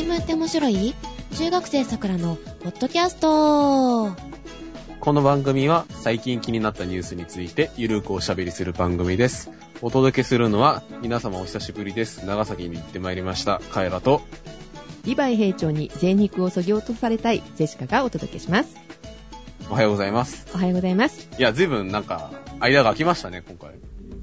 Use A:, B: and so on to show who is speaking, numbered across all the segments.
A: 新聞って面白い？中学生さくらのポッドキャスト
B: この番組は最近気になったニュースについてゆるくおしゃべりする番組です。お届けするのは皆様お久しぶりです。長崎に行ってまいりました。カエラと、
C: リヴァイ兵長に贅肉をそぎ落とされたいジェシカがお届けします。
B: おはようございます。
C: おはようございます。
B: いや、ずいぶんなんか、間が空きましたね、今回。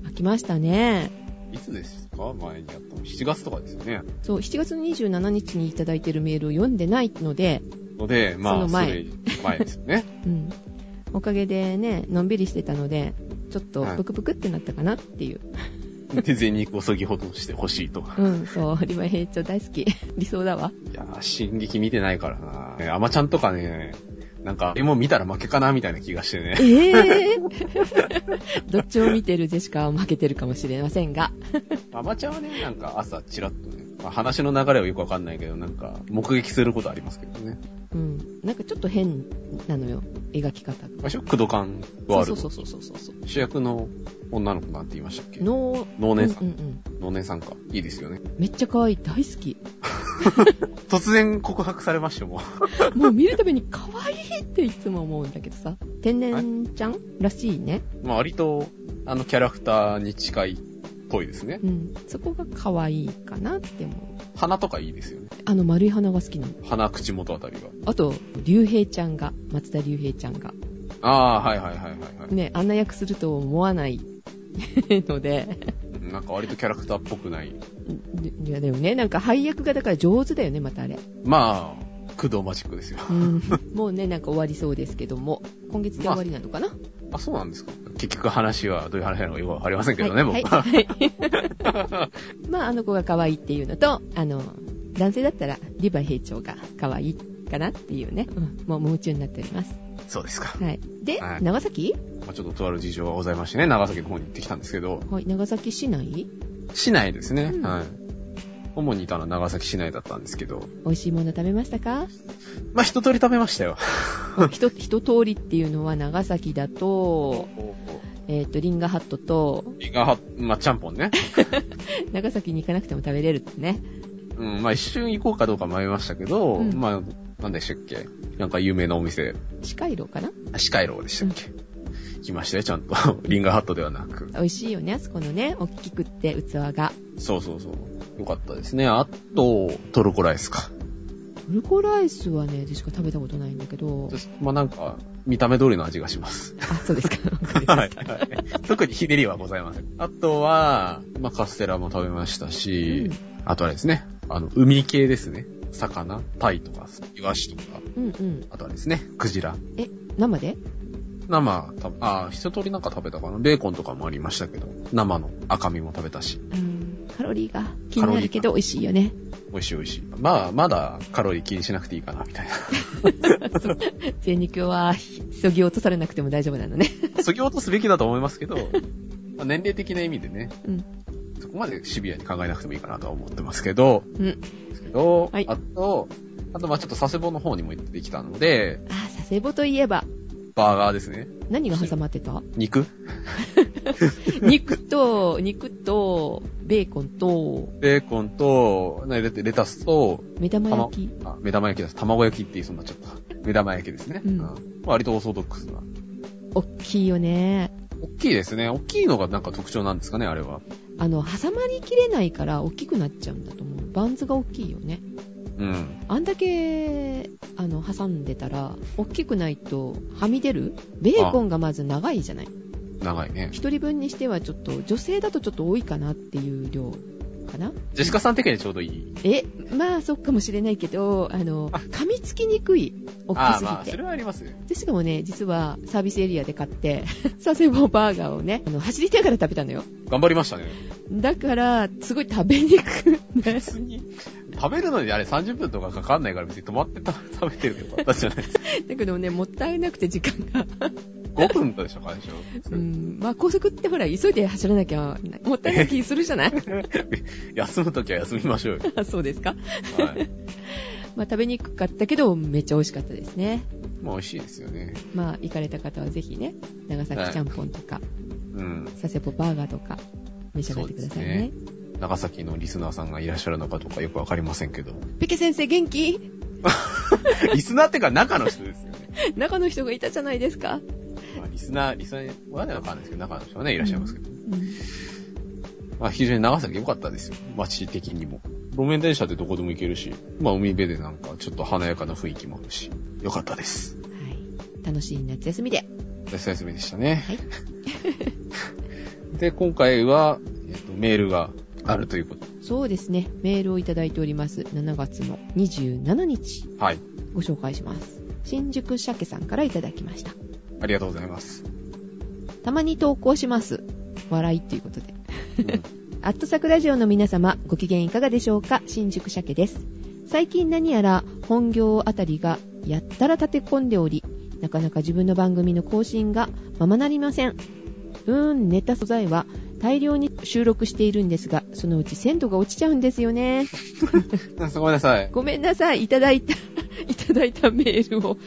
C: 飽きましたね。
B: いつですか？前にやったの。7月とかですよね。
C: そう、7月27日にいただいているメールを読んでないので、
B: ので、まあ、
C: その前
B: 前ですよね。
C: うん。おかげでね、のんびりしてたので、ちょっと
B: はい
C: ブクブクってなったかなっていう。
B: で、全肉をそぎほどしてほしいと。
C: うん、そう、リヴァイ兵長大好き。理想だわ。
B: いやー、進撃見てないからな。ねアマちゃんとかね、なんか、え、もう見たら負けかなみたいな気がしてね。
C: ええー、どっちを見てるジェシカは負けてるかもしれませんが。
B: アマちゃんはね、なんか朝チラッとね、まあ、話の流れはよくわかんないけど、なんか、目撃することありますけどね。
C: うん。なんかちょっと変なのよ、描き方が。
B: 最初、クドカンワールド。
C: そうそうそうそうそう。
B: 主役の女の子なんて言いましたっけ？
C: の
B: 能年さん。
C: うんうん
B: さんか。いいですよね。
C: めっちゃ可愛い、大好き。
B: 突然告白されましたよ、もう。
C: もう見るたびに可愛いっていつも思うんだけどさ。天然ちゃん？らしいね。
B: まあ、割と、あの、キャラクターに近いっぽいですね。
C: うん。そこが可愛いかなって思う。
B: 鼻とかいいですよね。
C: あの丸い鼻が好きなの。
B: 鼻、口元あたりが。
C: あと、竜兵ちゃんが、松田竜兵ちゃんが。
B: ああー、はいはいはいはい、はい
C: ね、あんな役すると思わない ので。
B: うんなんか割とキャラクターっぽくない。
C: いや、でもね、なんか配役がだから上手だよね、またあれ。
B: まあ、工藤マジックですよ。
C: うん。もうね、なんか終わりそうですけども。今月で終わりなのかな、
B: あ、そうなんですか結局話はどういう話なのかよくわかりませんけどね、
C: はい、
B: 僕は。
C: はい。はいまあ、あの子が可愛いっていうのと、あの、男性だったら、リヴァイ兵長が可愛いかなっていうね。うん、もう夢中になっております。
B: そうですか。
C: はい。で、
B: はい
C: 長崎
B: まあ、ちょっととある事情がございましてね、長崎の方に行ってきたんですけど、
C: はい、長崎市内
B: 市内ですね。
C: うん
B: はい。主にいたのは長崎市内だったんですけど、
C: 美味しいもの食べましたか？
B: まあ一通り食べましたよ。
C: ひと、一通りっていうのは長崎だと、えっ、と、リンガハットと、
B: リンガーハッまあちゃんぽんね。
C: 長崎に行かなくても食べれるってね。
B: うん、まあ一瞬行こうかどうか迷いましたけど、
C: うん
B: まあ、なんでしたっけ？なんか有名なお店、
C: 地下路かな？
B: シカイローでしたっけ、来ましたよ、ちゃんと。リンガーハットではなく。
C: 美味しいよね、あそこのね、大きくって器が。
B: そうそうそう。よかったですね。あと、トルコライスか。
C: トルコライスはね、でしか食べたことないんだけど、
B: まあなんか、見た目通りの味がします。
C: あ、そうですか。
B: はい。特にひねりはございません。あとは、まあカステラも食べましたし、あとはですね、あの、海系ですね。魚、タイとか、イワシとか、
C: うんうん。
B: あとはですね、クジラ。
C: え、生で？
B: 生、たあ、一通りなんか食べたかな。ベーコンとかもありましたけど、生の赤身も食べたし、
C: うん。カロリーが気になるけど美味しいよね。
B: 美味しい美味しい。まあ、まだカロリー気にしなくていいかな、みたい
C: 全肉は、そぎ落とされなくても大丈夫なのね。
B: な。そぎ落とすべきだと思いますけど、まあ、年齢的な意味でね、
C: うん。
B: そこまでシビアに考えなくてもいいかなとは思ってますけど、
C: うん。
B: ですけど、
C: はい
B: あと、あとまあちょっと佐世保の方にも行ってきたので、
C: あ、佐世保といえば、
B: バーガーですね。
C: 何が挟まってた？
B: 肉？
C: 肉と、肉と、ベーコンと、
B: ベーコンと、なレレタスと、
C: 目玉焼き？
B: あ、目玉焼きです。卵焼きって言いそうになっちゃった。目玉焼きですね。
C: うん
B: 割とオーソドックスな。
C: 大きいよね。
B: 大きいですね。大きいのがなんか特徴なんですかね、あれは。
C: あの、挟まりきれないから大きくなっちゃうんだと思う。バンズが大きいよね。
B: うん。
C: あんだけ、あの、挟んでたら、大きくないと、はみ出る？ベーコンがまず長いじゃない？
B: 長いね。
C: 一人分にしてはちょっと、女性だとちょっと多いかなっていう量かな？
B: ジェシカさん的にはちょうどいい？
C: え、まあ、そっかもしれないけど、あの、噛みつきにくい。大き
B: ああ、
C: すぎて。
B: まあ、それはありますよ。
C: で、しかもね、実はサービスエリアで買って、佐世保バーガーをね、あの、走りながら食べたのよ。
B: 頑張りましたね。
C: だから、すごい食べにくくね。
B: 別に、食べるのにあれ30分とかかかんないから別に止まってた 食べてるけどよかったじゃないですか。
C: だけどね、もったいなくて時間が。
B: 5分とでしょ、最初。
C: うん、まあ高速ってほら、急いで走らなきゃ、もったいない気するじゃない？
B: 休むときは休みましょうよ。
C: あそうですか？
B: はい。
C: まあ食べにくかったけど、めっちゃ美味しかったですね。
B: まあ美味しいですよね。
C: まあ行かれた方はぜひね、長崎ちゃんぽんとか、
B: うん。
C: 佐世保バーガーとか、召し上がってくださいね。
B: 長崎のリスナーさんがいらっしゃるのかどうかよくわかりませんけど。
C: ペケ先生元気？
B: リスナーってか中の人ですよね。
C: 中の人がいたじゃないですか。
B: まあ、リスナー、リスナーはね、わかんないですけど、中の人はね、いらっしゃいますけど。
C: うん
B: まあ、非常に長崎良かったですよ。街的にも。路面電車でどこでも行けるし、まあ、海辺でなんかちょっと華やかな雰囲気もあるし、良かったです。
C: はい。楽しい夏休みで。
B: 夏休みでしたね。
C: はい。
B: で、今回は、えっと、メールがあるということ。
C: そうですね。メールをいただいております。7月の27日、
B: はい。
C: ご紹介します。新宿鮭さんからいただきました。
B: ありがとうございます。
C: たまに投稿します。笑いっていうことで。
B: うん
C: アットサクラジオの皆様、ご機嫌いかがでしょうか？新宿鮭です。最近何やら本業あたりがやったら立て込んでおり、なかなか自分の番組の更新がままなりません。うーん、ネタ素材は大量に収録しているんですが、そのうち鮮度が落ちちゃうんですよね。
B: ごめんなさい。
C: ごめんなさい、いただいた、いただいたメールを、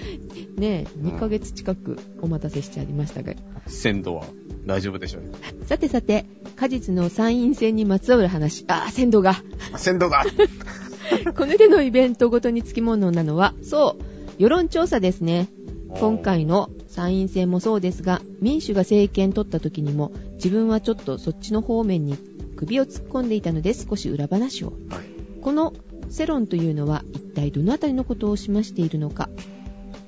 C: ねえ、2ヶ月近くお待たせしちゃいましたが。
B: 鮮度は大丈夫でしょうね。
C: さてさて、果実の参院選にまつわる話。あー、鮮度が。
B: あ鮮度が
C: この手のイベントごとにつきものなのは、そう、世論調査ですね。今回の参院選もそうですが、民主が政権取った時にも、自分はちょっとそっちの方面に首を突っ込んでいたので少し裏話を。
B: はい。
C: この世論というのは一体どのあたりのことを示しているのか。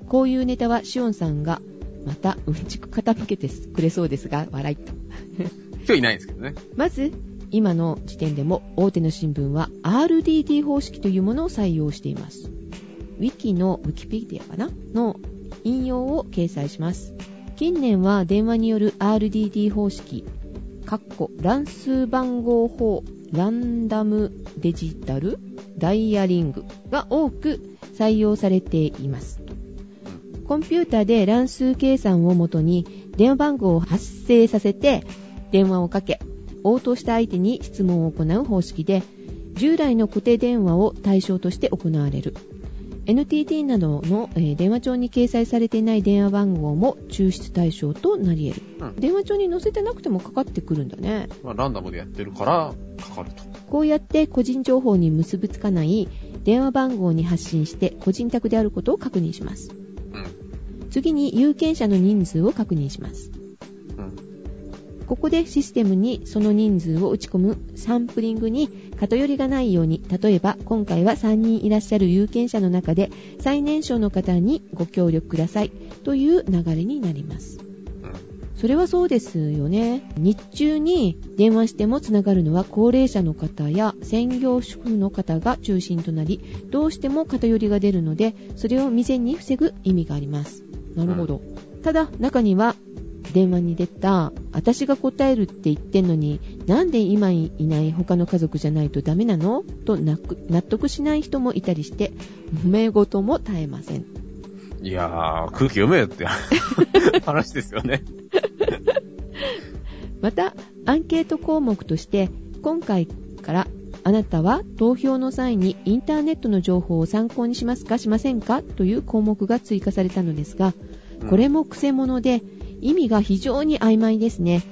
C: こういうネタはシオンさんがまたうんちく傾けてくれそうですが、笑いと。
B: 今日いないんですけどね。
C: まず、今の時点でも大手の新聞は RDT 方式というものを採用しています。ウィキの、ウィキペディアかな？の引用を掲載します。近年は電話による RDT 方式、かっこ乱数番号法、ランダムデジタルダイヤリングが多く採用されています。コンピューターで乱数計算をもとに電話番号を発生させて電話をかけ、応答した相手に質問を行う方式で、従来の固定電話を対象として行われる。NTT などの、えー電話帳に掲載されていない電話番号も抽出対象となり得る。
B: うん。
C: 電話帳に載せてなくてもかかってくるんだね。
B: まあ、ランダムでやってるから、かかると。
C: こうやって個人情報に結びつかない電話番号に発信して個人宅であることを確認します。
B: うん。
C: 次に有権者の人数を確認します。
B: うん。
C: ここでシステムにその人数を打ち込むサンプリングに偏りがないように、例えば今回は3人いらっしゃる有権者の中で最年少の方にご協力くださいという流れになります。
B: うん。
C: それはそうですよね。日中に電話してもつながるのは高齢者の方や専業主婦の方が中心となり、どうしても偏りが出るので、それを未然に防ぐ意味があります。なるほど。ただ、中には、電話に出た、私が答えるって言ってんのに、なんで今いない他の家族じゃないとダメなの？と納得しない人もいたりして、揉め事も絶えません。
B: いやー、空気読めよって話ですよね。
C: また、アンケート項目として、今回から、あなたは投票の際にインターネットの情報を参考にしますかしませんか？という項目が追加されたのですが、これも癖者で、意味が非常に曖昧ですね。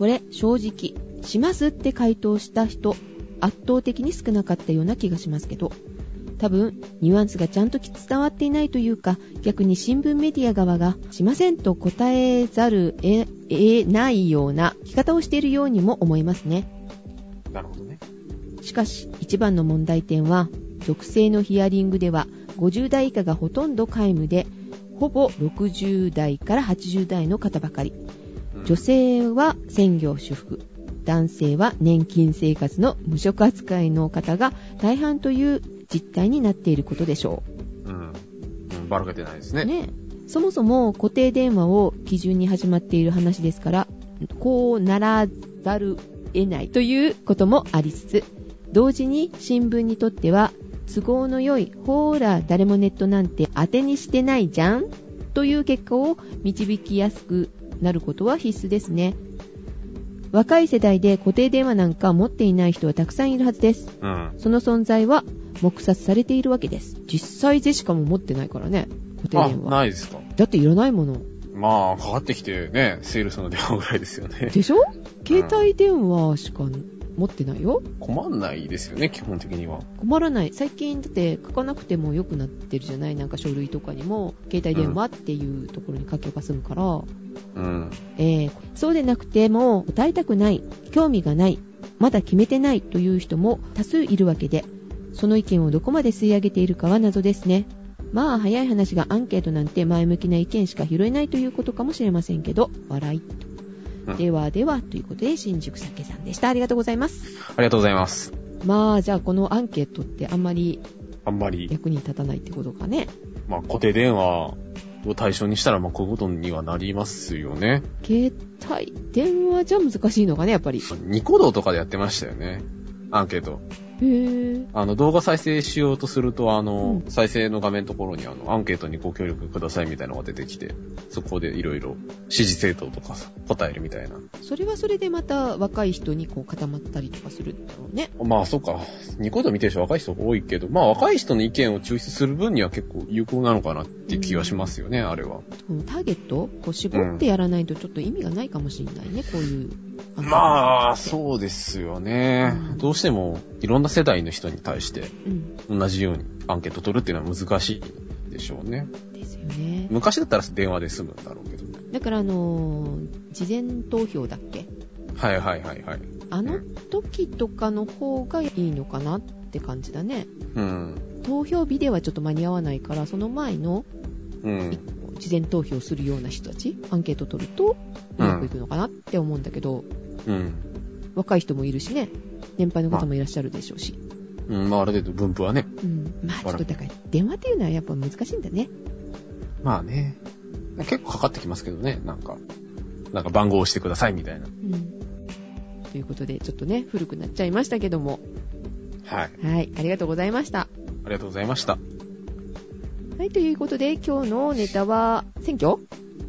C: これ、正直、しますって回答した人、圧倒的に少なかったような気がしますけど、多分、ニュアンスがちゃんと伝わっていないというか、逆に新聞メディア側が、しませんと答えざるえ、えないような聞き方をしているようにも思えますね。
B: なるほどね。
C: しかし、一番の問題点は、属性のヒアリングでは、50代以下がほとんど皆無で、ほぼ60代から80代の方ばかり。
B: うん
C: 女性は専業主婦、男性は年金生活の無職扱いの方が大半という実態になっていることでしょ
B: うん。うん、ばらけてないです
C: う。
B: ね。
C: ね。そもそも固定電話を基準に始まっている話ですから、こうならざる得ないということもありつつ、同時に新聞にとっては都合の良い、ほーら、誰もネットなんて当てにしてないじゃんという結果を導きやすくなることは必須ですね。若い世代で固定電話なんか持っていない人はたくさんいるはずです。
B: うん。
C: その存在は黙殺されているわけです。実際ジェシカも持ってないからね、固定
B: あ、
C: 電話。
B: ないですか。
C: だっていらないもの。
B: まあ、かかってきてね、セールスの電話ぐらいですよね。
C: でしょ？携帯電話しか持ってないよ。
B: 困んないですよね、基本的には。
C: 困らない。最近だって書かなくても良くなってるじゃない？なんか書類とかにも、携帯電話っていうところに書けば済むから、
B: うん。
C: えーそうでなくても、答えたくない、興味がない、まだ決めてないという人も多数いるわけで、その意見をどこまで吸い上げているかは謎ですね。まあ、早い話がアンケートなんて前向きな意見しか拾えないということかもしれませんけど、笑い。
B: うん
C: ではでは、ということで、新宿酒さんでした。ありがとうございます。
B: ありがとうございます。
C: まあ、じゃあこのアンケートってあんまり
B: あんまり、
C: 役に立たないってことかね。
B: まあ、固定電話を対象にしたら、まあ、こういうことにはなりますよね。
C: 携帯電話じゃ難しいのかね、やっぱり。
B: ニコ動とかでやってましたよね。アンケート。
C: へぇ
B: あの、動画再生しようとすると、あの、
C: うん
B: 再生の画面のところに、あの、アンケートにご協力くださいみたいなのが出てきて、そこでいろいろ指示政党とかさ答えるみたいな。
C: それはそれでまた若い人にこう固まったりとかするんだろうね。
B: まあ、そうか。ニコ動見てる人若い人多いけど、まあ、若い人の意見を抽出する分には結構有効なのかなっていう気がしますよね、あれは。
C: ターゲットこう絞ってやらないとちょっと意味がないかもしれないね、こういう。
B: まあ、そうですよね。
C: うん
B: どうしても、いろんな世代の人に対して、
C: うん。
B: 同じようにアンケート取るっていうのは難しいでしょうね。
C: ですよね。
B: 昔だったら電話で済むんだろうけど。
C: だからあのー事前投票だっけ？
B: はいはいはいはい。
C: あの時とかの方がいいのかなって感じだね。
B: うん。
C: 投票日ではちょっと間に合わないから、その前の
B: うん。
C: 事前投票するような人たち、アンケート取るとうまくいくのかなって思うんだけど、
B: うん。
C: 若い人もいるしね、年配の方もいらっしゃるでしょうし。
B: うん、まあある程度分布はね。
C: うん。まあちょっとだから、電話っていうのはやっぱ難しいんだね。
B: まあね。結構かかってきますけどね、なんか。なんか番号を押してくださいみたいな。
C: うん。ということで、ちょっとね、古くなっちゃいましたけども。
B: はい。
C: はい、ありがとうございました。
B: ありがとうございました。
C: はい、ということで、今日のネタは、選挙？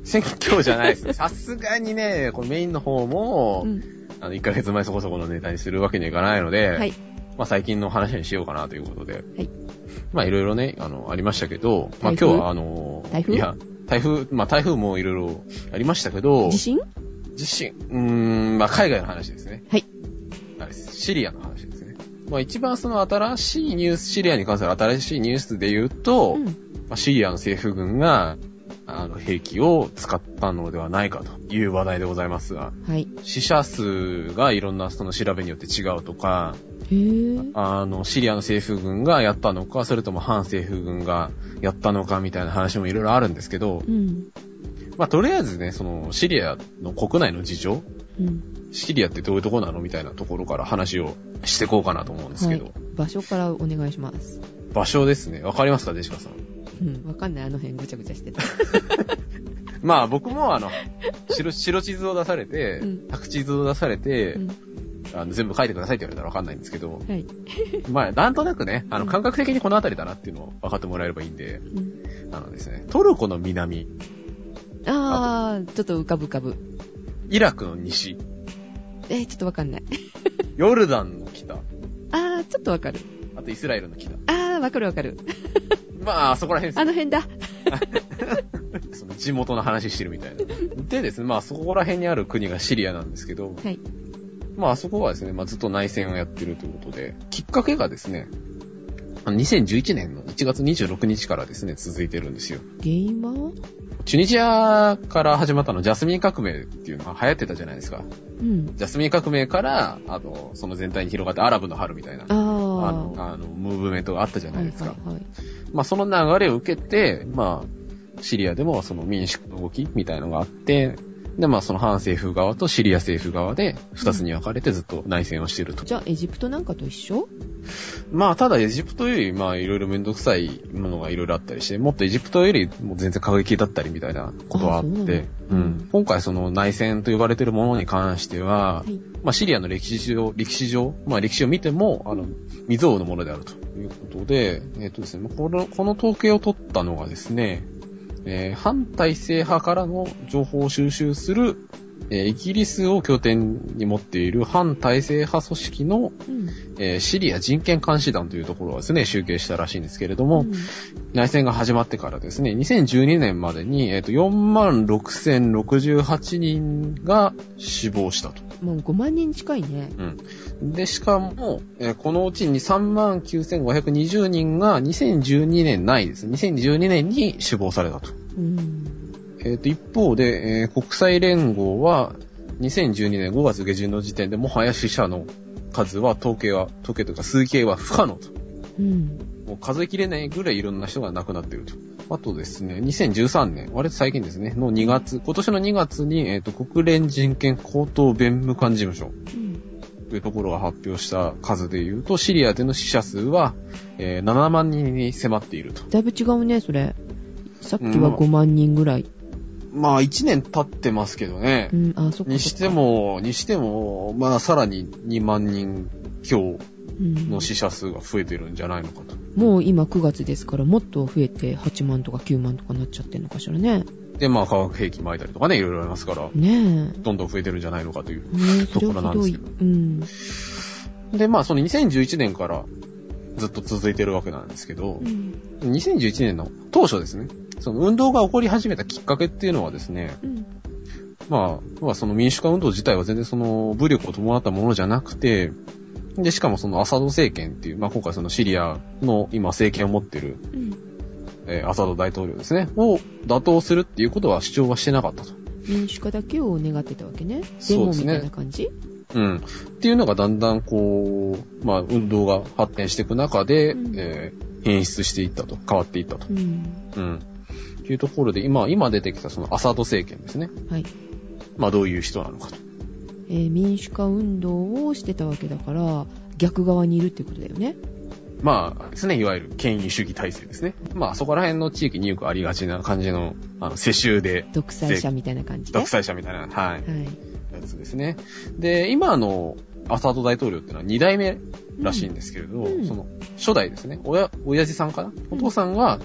B: 選挙じゃないです。さすがにね、このメインの方も、
C: うん。
B: あの、1ヶ月前そこそこのネタにするわけにはいかないので、
C: はい。
B: まあ最近の話にしようかなということで。
C: はい。
B: まあいろいろね、あの、ありましたけど、まあ今日はあの、
C: 台風？
B: いや、台風、まあ台風もいろいろありましたけど、
C: 地震？
B: 地震、うーん、まあ海外の話ですね。
C: はい。
B: あれシリアの話ですね。まあ一番その新しいニュース、シリアに関する新しいニュースで言うと、
C: うん。
B: まあ、シリアの政府軍が、あの、兵器を使ったのではないかという話題でございますが、
C: はい。
B: 死者数がいろんなその調べによって違うとか、あの、シリアの政府軍がやったのか、それとも反政府軍がやったのかみたいな話もいろいろあるんですけど、
C: うん。
B: まあ、とりあえずね、その、シリアの国内の事情、
C: うん。
B: シリアってどういうとこなのみたいなところから話をしていこうかなと思うんですけど、
C: はい。場所からお願いします。
B: 場所ですね。わかりますかデシカさん。
C: うん。わかんない。あの辺ぐちゃぐちゃしてた。
B: まあ僕もあの、白、白地図を出されて
C: うん、
B: 白地図を出されて、
C: うん。
B: あの全部書いてくださいって言われたらわかんないんですけど、
C: はい。
B: まあなんとなくね、あの
C: うん
B: 感覚的にこの辺りだなっていうのを分かってもらえればいいんで、
C: うん。
B: あのですね、トルコの南、
C: あー、ちょっと浮かぶ浮かぶ。
B: イラクの西、
C: えー、ちょっとわかんない。
B: ヨルダンの北、
C: あー、ちょっとわかる。
B: あとイスラエルの北。
C: あー、わかるわかる。
B: まあ、そこら辺です
C: あの辺だ。
B: その地元の話してるみたいな。でですね、まあそこら辺にある国がシリアなんですけど、
C: はい。
B: まああそこはですね、まあずっと内戦をやってるということで、きっかけがですね、あの2011年の1月26日からですね、続いてるんですよ。
C: 原因は
B: チュニジアから始まったのジャスミン革命っていうのが流行ってたじゃないですか。
C: うん。
B: ジャスミン革命から、あの、その全体に広がってアラブの春みたいな、
C: あ
B: の、あの、ムーブメントがあったじゃないですか。
C: はいはいはい。
B: まあその流れを受けて、まあ、シリアでもその民主の動きみたいのがあって、で、まあその反政府側とシリア政府側で二つに分かれてずっと内戦をしていると。
C: じゃあ、エジプトなんかと一緒？
B: まあただエジプトよりまあいろいろめんどくさいものがいろいろあったりして、もっとエジプトよりもう全然過激だったりみたいなことはあって、う
C: うん
B: ん。今回その内戦と呼ばれているものに関しては、
C: はい。
B: まあシリアの歴史上、歴史上、まあ歴史を見ても、あの、未曾有のものであるということで、えっ、とですね、この、この統計を取ったのがですね、えー反体制派からの情報を収集する、えーイギリスを拠点に持っている反体制派組織の、
C: うん。
B: えーシリア人権監視団というところがですね、集計したらしいんですけれども、
C: うん
B: 内戦が始まってからですね、2012年までに、えっ、と、4万6068人が死亡したと
C: もう5万人近いね。
B: うん。で、しかも、えーこのうちに39,520人が2012年ないです。2012年に死亡されたと。
C: うん。
B: えっ、と、一方で、えー国際連合は、2012年5月下旬の時点でもはや死者の数は、統計は、統計というか数計は不可能と。
C: うん。
B: もう数えきれないぐらいいろんな人が亡くなっていると。あとですね、2013年、割と最近ですね、の2月、今年の2月に、えっ、と、国連人権高等弁務官事務所
C: うん。
B: というところが発表した数で言うと、シリアでの死者数は、えー7万人に迫っていると。
C: だいぶ違うね、それ。さっきは5万人ぐらい。
B: まあ、1年経ってますけどね
C: う。ん、あ、そ。
B: にしても、にしても、まあ、さらに2万人強
C: うん、
B: の死者数が増えてるんじゃないのかと。
C: もう今9月ですから、もっと増えて8万とか9万とかなっちゃってんのかしらね。
B: で、まあ、化学兵器巻いたりとかね、いろいろありますから、
C: ね
B: どんどん増えてるんじゃないのかという。ところなん。ですけど
C: うん。
B: で、まあ、その2011年からずっと続いてるわけなんですけど
C: う、ん。
B: 2011年の当初ですね、その運動が起こり始めたきっかけっていうのはですね、
C: うん。
B: まあ、まあその民主化運動自体は全然その武力を伴ったものじゃなくて、で、しかもそのアサド政権っていう、まあ今回そのシリアの今政権を持ってる、
C: うん。
B: えーアサド大統領ですね、を打倒するっていうことは主張はしてなかったと。
C: 民主化だけを願ってたわけね。デ
B: そうですね
C: モみたいな感じ？
B: うん。っていうのがだんだんこう、まあ運動が発展していく中で、
C: うん
B: えー変質していったと、変わっていったと。
C: うん。
B: うん。っていうところで、今、今出てきたそのアサド政権ですね。
C: はい。
B: まあどういう人なのかと。
C: えー民主化運動をしてたわけだから、逆側にいるってことだよね。
B: まあですね、いわゆる権威主義体制ですね。まあそこら辺の地域によくありがちな感じの、あの、世襲で、
C: 独裁者みたいな感じで。
B: 独裁者みたいな、はい、
C: はい。
B: やつですね。で、今のアサド大統領っていうのは二代目らしいんですけれど、
C: うん
B: その、初代ですね、親、親父さんかな？お父さんが、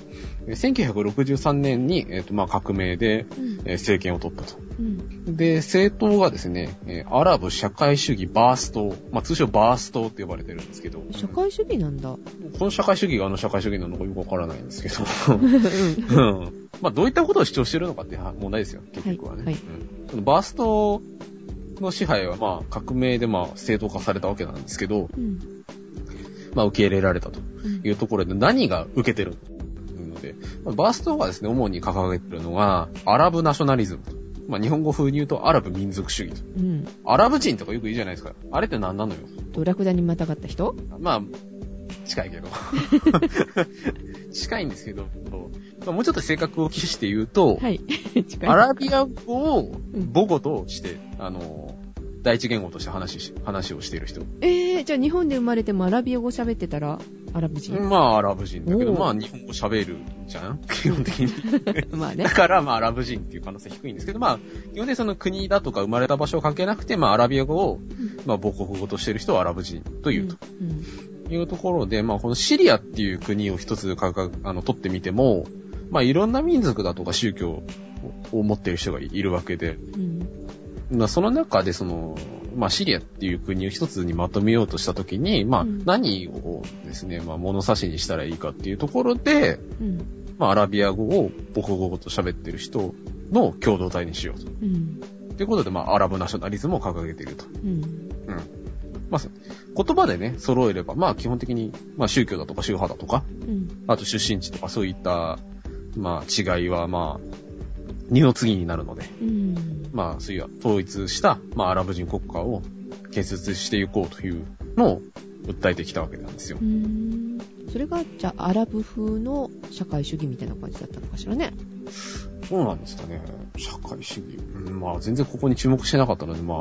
B: えー1963年に、えっ、と、まあ革命で、
C: うん。
B: えー政権を取ったと。
C: うん。
B: で、政党がですね、えーアラブ社会主義バース党、まあ通称バース党って呼ばれてるんですけど、
C: 社会主義なんだ。
B: この社会主義があの社会主義なのかよくわからないんですけど、
C: うん。
B: うん。まあ、どういったことを主張してるのかっていう問題ですよ、結局はね。
C: はいはい
B: うんそのバーストの支配は、まあ、革命で、まあ、正当化されたわけなんですけど、
C: うん。
B: まあ、受け入れられたと
C: うん
B: いうところで、何が受けてるので、まあバーストがですね、主に掲げてるのが、アラブナショナリズムと。まあ、日本語風に言うと、アラブ民族主義と。
C: うん。
B: アラブ人とかよく言うじゃないですか。あれって何なのよ。
C: と、ラクダにまたがった人？
B: まあ、近いけど。近いんですけど、まあ、もうちょっと正確を期して言うと、
C: は い。
B: アラビア語を母語として、あの、第一言語として話し、話をしている人。
C: えー、じゃあ日本で生まれてもアラビア語喋ってたら、アラブ人？
B: まあ、アラブ人だけど、まあ、日本語喋るじゃん？基本的に。
C: まあね
B: だ。から、まあ、アラブ人っていう可能性低いんですけど、まあ、基本的にその国だとか生まれた場所を関係なくて、まあ、アラビア語を、まあ、母国語としている人はアラブ人というと。
C: うん。
B: いうところで、まあ、このシリアっていう国を一つかかあの取ってみても、まあ、いろんな民族だとか宗教を持っている人がいるわけで、
C: うん。
B: まあ、その中で、その、まあ、シリアっていう国を一つにまとめようとしたときに、まあ、
C: うん
B: 何をですね、まあ、物差しにしたらいいかっていうところで、
C: うん。
B: まあ、アラビア語を母国語と喋ってる人の共同体にしようと。
C: うん。
B: ということで、まあ、アラブナショナリズムを掲げていると。
C: うん。
B: うん。まあ、言葉でね、揃えれば、まあ、基本的に、まあ、宗教だとか宗派だとか、
C: うん。
B: あと出身地とかそういった、まあ、違いは、まあ、二の次になるので、
C: うん。
B: まあ、そういう統一した、まあ、アラブ人国家を建設していこうというのを訴えてきたわけなんですよ
C: う。ん。それが、じゃあ、アラブ風の社会主義みたいな感じだったのかしらね。
B: そうなんですかね。社会主義。うん、まあ、全然ここに注目してなかったので、まあ、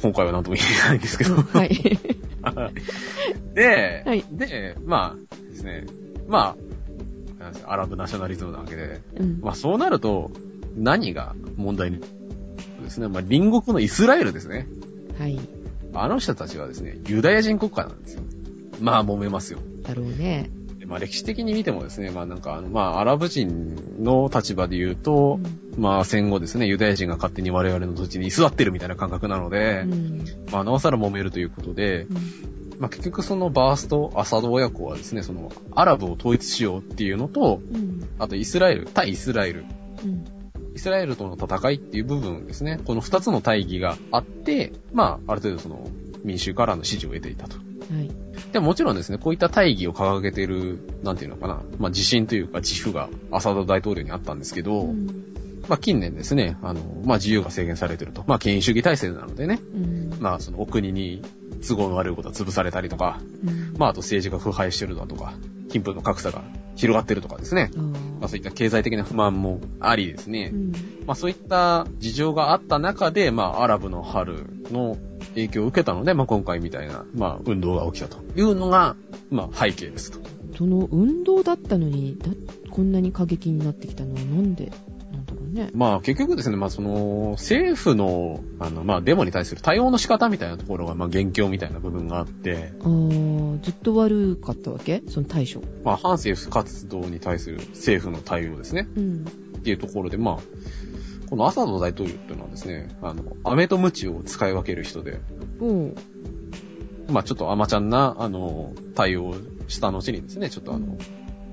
B: 今回は何とも言えないんですけど。
C: はい。
B: で、
C: はい
B: で、まあですね、まあ、アラブナショナリズムなわけで、
C: うん。
B: まあそうなると、何が問題にですね、まあ隣国のイスラエルですね。
C: はい。
B: あの人たちはですね、ユダヤ人国家なんですよ。まあ揉めますよ。
C: だろうね。
B: でまあ歴史的に見てもですね、まあなんかあの、まあアラブ人の立場で言うと、まあ戦後ですね、ユダヤ人が勝手に我々の土地に居座ってるみたいな感覚なので、
C: うん。
B: まあなおさら揉めるということで、
C: うん。
B: まあ結局そのバースト、アサド親子はですね、そのアラブを統一しようっていうのと、
C: うん。
B: あとイスラエル、対イスラエル
C: うん。
B: イスラエルとの戦いっていう部分ですね。この二つの大義があって、まあ、ある程度その、民衆からの支持を得ていたと。
C: はい。
B: でももちろんですね、こういった大義を掲げている、なんていうのかな、まあ自信というか自負がアサド大統領にあったんですけど、
C: うん。
B: まあ近年ですね、あの、まあ自由が制限されてると。まあ権威主義体制なのでね、
C: うん。
B: まあそのお国に都合の悪いことが潰されたりとか、
C: うん
B: まああと政治が腐敗してるだとか、貧富の格差が広がってるとかですね。まあそういった経済的な不満もありですね。
C: うん。
B: まあそういった事情があった中で、まあアラブの春の影響を受けたので、まあ今回みたいな、まあ運動が起きたというのが、まあ背景ですと。
C: その運動だったのに、だこんなに過激になってきたのはなんで？ね。
B: まあ結局ですね、まあその政府の、あの、まあデモに対する対応の仕方みたいなところが、まあ元凶みたいな部分があって、
C: あーずっと悪かったわけ？その対処。
B: まあ反政府活動に対する政府の対応ですね。
C: うん。
B: っていうところで、まあ、このアサド大統領っていうのはですね、あの、飴と鞭を使い分ける人で、
C: おう。
B: まあちょっと甘ちゃんな、あの、対応をした後にですね、ちょっとあの、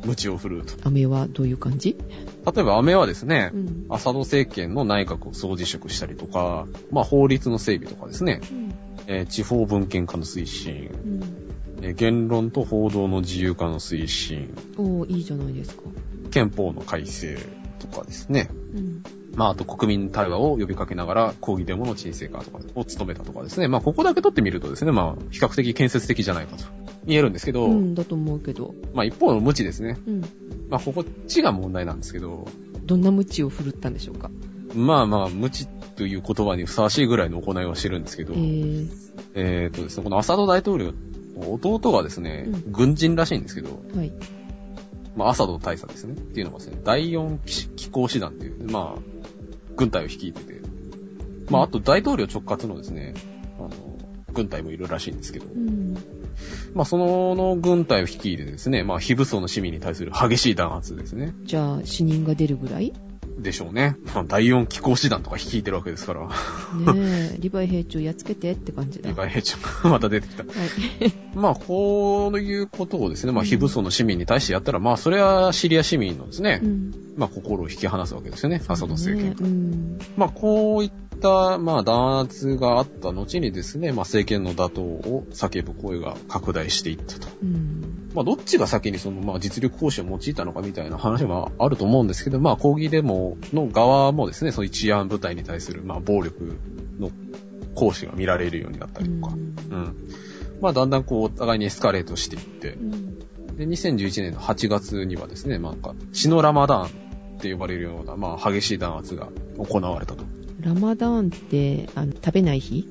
B: 鞭を振るうと。
C: 飴はどういう感じ？
B: 例えば飴はですね
C: う、ん。
B: アサド政権の内閣を総辞職したりとか、まあ法律の整備とかですね、
C: うん。
B: えー地方文献化の推進、
C: うん。
B: えー言論と報道の自由化の推進、
C: おーいいじゃないですか。
B: 憲法の改正とかですね。
C: うん。
B: まあ、あと国民対話を呼びかけながら抗議デモの沈静化とかを務めたとかですね。まあ、ここだけ取ってみるとですね、まあ、比較的建設的じゃないかと言えるんですけど、
C: うん、だと思うけど。
B: まあ、一方の無知ですね。
C: うん。
B: まあ、ここっちが問題なんですけど、
C: どんな無知を振るったんでしょうか？
B: まあまあ、無知という言葉にふさわしいぐらいの行いをしてるんですけど、
C: えー、
B: えーっとですね、このアサド大統領、弟がですね、
C: うん
B: 軍人らしいんですけど、
C: はい。
B: まあ、アサド大佐ですね。っていうのがですね、第4機構師団っていう、まあ、軍隊を率いてて、まあ、あと大統領直轄のですね、あの、軍隊もいるらしいんですけど、
C: うん。
B: まあ、そのの軍隊を率いてですね、まあ、非武装の市民に対する激しい弾圧ですね。
C: じゃあ、死人が出るぐらい？
B: でしょうね。まあ、第4機構師団とか率いてるわけですから、
C: ねえ、リヴァイ兵長やっつけてって感じだ。
B: リヴァイ兵長が また出てきた。
C: はい。
B: まあ、こういうことをですね、まあ、非武装の市民に対してやったら、まあ、それはシリア市民のですね、
C: うん。
B: まあ、心を引き離すわけですよね、アサド政権
C: ねうん。
B: まあ、こういった、まあ、弾圧があった後にですね、まあ、政権の打倒を叫ぶ声が拡大していったと。
C: うん。
B: まあ、どっちが先にその、まあ、実力行使を用いたのかみたいな話もあると思うんですけど、まあ、抗議デモの側もですね、その一案部隊に対する、まあ、暴力の行使が見られるようになったりとか、うん。まあ、だんだんこう、お互いにエスカレートしていって
C: う、ん。
B: で、2011年の8月にはですね、まあ、なんか、血のラマダーンって呼ばれるような、まあ、激しい弾圧が行われたと。
C: ラマダーンって、あの、食べない日？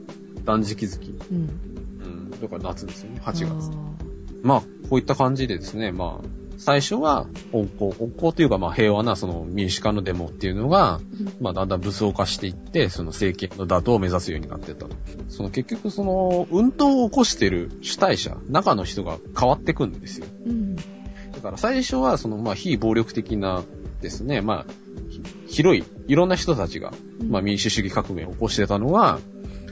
B: 断食月。
C: うん。
B: うん。だから夏ですよね、8
C: あ
B: 月。
C: ー
B: まあ、こういった感じでですね、まあ、最初は、温厚、温厚というか、まあ、平和な、その、民主化のデモっていうのが、
C: うん
B: まあ、だんだん武装化していって、その政権の打倒を目指すようになっていったと。その、結局、その、運動を起こしてる主体者、中の人が変わってくんですよ。
C: うん。
B: だから、最初は、その、まあ、非暴力的なですね、まあ、ひ広い、いろんな人たちが、
C: うん
B: まあ、民主主義革命を起こしてたのが、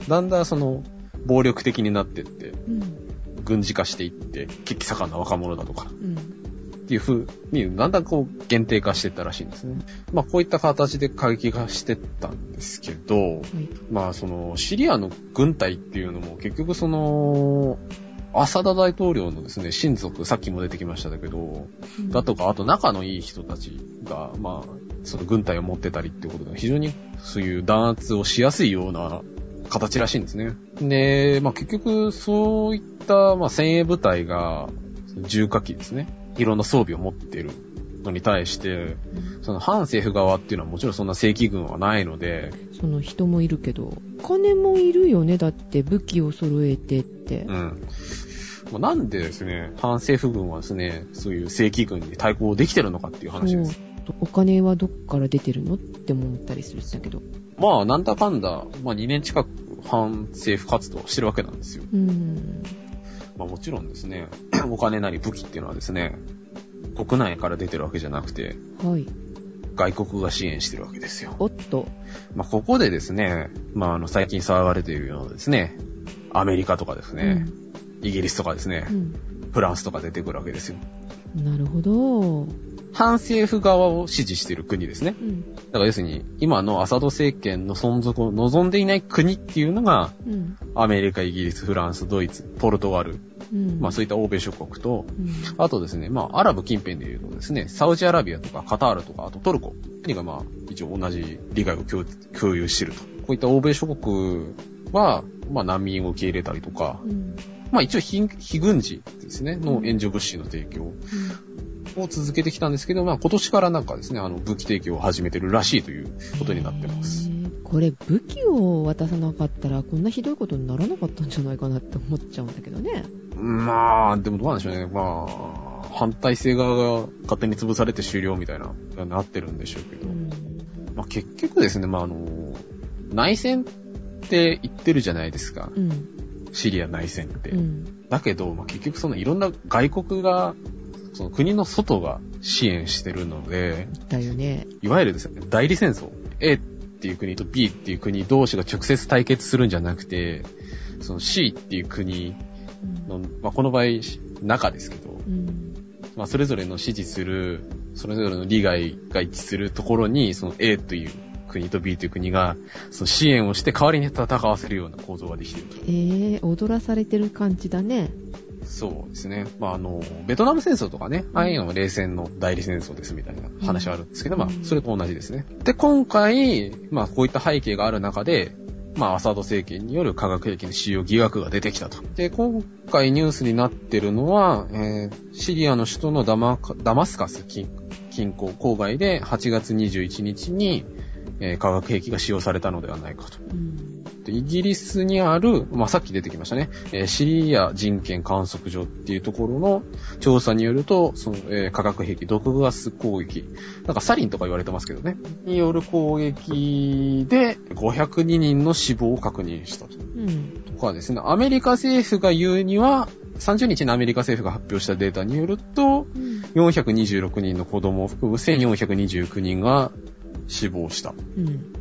B: だんだんその、暴力的になってって、
C: うん。
B: 軍事化していって、血気盛んな若者だとか、
C: うん。
B: っていう風に、だんだんこう、限定化していったらしいんですね。まあ、こういった形で過激化してったんですけど、
C: はい。
B: まあ、その、シリアの軍隊っていうのも、結局その、アサダ大統領のですね、親族、さっきも出てきましたけど、
C: うん
B: だとか、あと仲のいい人たちが、まあ、その軍隊を持ってたりっていうことで、非常にそういう弾圧をしやすいような形らしいんですね。で、まあ結局、そういった、まあ先鋭部隊が、重火器ですね。いろんな装備を持っていに対して、その反政府側っていうのはもちろんそんな正規軍はないので、
C: その人もいるけど、金もいるよね、だって武器を揃えてって
B: う。ん。まあなんでですね、反政府軍はですね、そういう正規軍に対抗できてるのかっていう話です。
C: お金はどっから出てるのって思ったりするんだけど。
B: まあ、なんだかんだ、まあ2年近く反政府活動をしてるわけなんですよ。
C: うん。
B: まあもちろんですね、お金なり武器っていうのはですね、国内から出てるわけじゃなくて、
C: はい。
B: 外国が支援してるわけですよ。
C: おっと。
B: まあここでですね、まああの最近騒がれているようなですね、アメリカとかですね、イギリスとかですね
C: う、ん。
B: フランスとか出てくるわけですよ。
C: なるほど。
B: 反政府側を支持している国ですね。
C: うん。
B: だから要するに、今のアサド政権の存続を望んでいない国っていうのが、
C: うん。
B: アメリカ、イギリス、フランス、ドイツ、ポルトガル、
C: うん。
B: まあそういった欧米諸国と、
C: うん。
B: あとですね、まあアラブ近辺でいうとですね、サウジアラビアとかカタールとか、あとトルコ、国がまあ一応同じ利害を共共有していると。こういった欧米諸国は、まあ難民を受け入れたりとか、
C: うん。
B: まあ一応非非軍事ですね、の援助物資の提供を続けてきたんですけど、まあ今年からなんかですね、あの武器提供を始めてるらしいということになってます。
C: これ武器を渡さなかったらこんなひどいことにならなかったんじゃないかなって思っちゃうんだけどね。
B: まあ、でもどうなんでしょうね。まあ、反体制側が勝手に潰されて終了みたいな、なってるんでしょうけど。
C: うん。
B: まあ結局ですね、まああの、内戦って言ってるじゃないですか。
C: うん。
B: シリア内戦って。
C: うん。
B: だけど、まあ結局そのいろんな外国が、その国の外が支援してるので、
C: だよね。
B: いわゆるですね、代理戦争。A っていう国と B っていう国同士が直接対決するんじゃなくて、その C っていう国の、まあこの場合、中ですけど、
C: うん。
B: まあそれぞれの支持する、それぞれの利害が一致するところに、その A という国と B という国が、その支援をして代わりに戦わせるような構造ができていると。
C: えー、踊らされてる感じだね。
B: そうですね。まあ、あの、ベトナム戦争とかね、ああいうのも冷戦の代理戦争ですみたいな話はあるんですけど、
C: うん
B: まあ、それと同じですね。で、今回、まあ、こういった背景がある中で、まあ、アサド政権による化学兵器の使用疑惑が出てきたと。で、今回ニュースになってるのは、えー、シリアの首都のダマカダマスカス近近郊郊外で8月21日に、えー化学兵器が使用されたのではないかと。
C: うん。
B: でイギリスにある、まあ、さっき出てきましたね、えーシリア人権観測所っていうところの調査によると、その、えー化学兵器、毒ガス攻撃、なんかサリンとか言われてますけどね、による攻撃で502人の死亡を確認したと。
C: うん。
B: とかですね、アメリカ政府が言うには、30日にアメリカ政府が発表したデータによると、
C: うん。
B: 426人の子供を含む1429人が死亡した。
C: うん。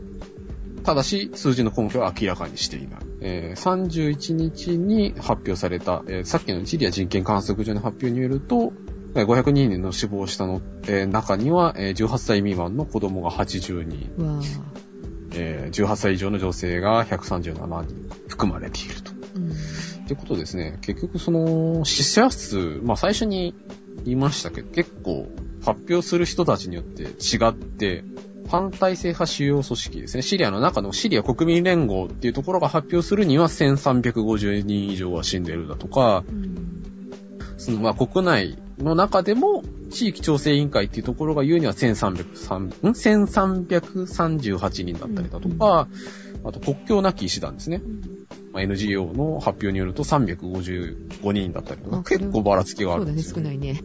B: ただし、数字の根拠は明らかにしていない。えー31日に発表された、えーさっきのシリア人権観測所の発表によると、えー502人の死亡したの、えー中には、えー18歳未満の子供が80人。えー18歳以上の女性が137人含まれていると。
C: うん。
B: ってことですね、結局その死者数、まあ最初に言いましたけど、結構発表する人たちによって違って、反体制派主要組織ですね、シリアの中のシリア国民連合っていうところが発表するには1350人以上は死んでるだとか、
C: うん。
B: そのまあ国内の中でも地域調整委員会っていうところが言うには1303ん？1338人だったりだとか、あと国境なき医師団ですね。まあ NGO の発表によると355人だったりとか、結構ばらつきがあ
C: そうだね、
B: るんですよ、
C: 少ないね。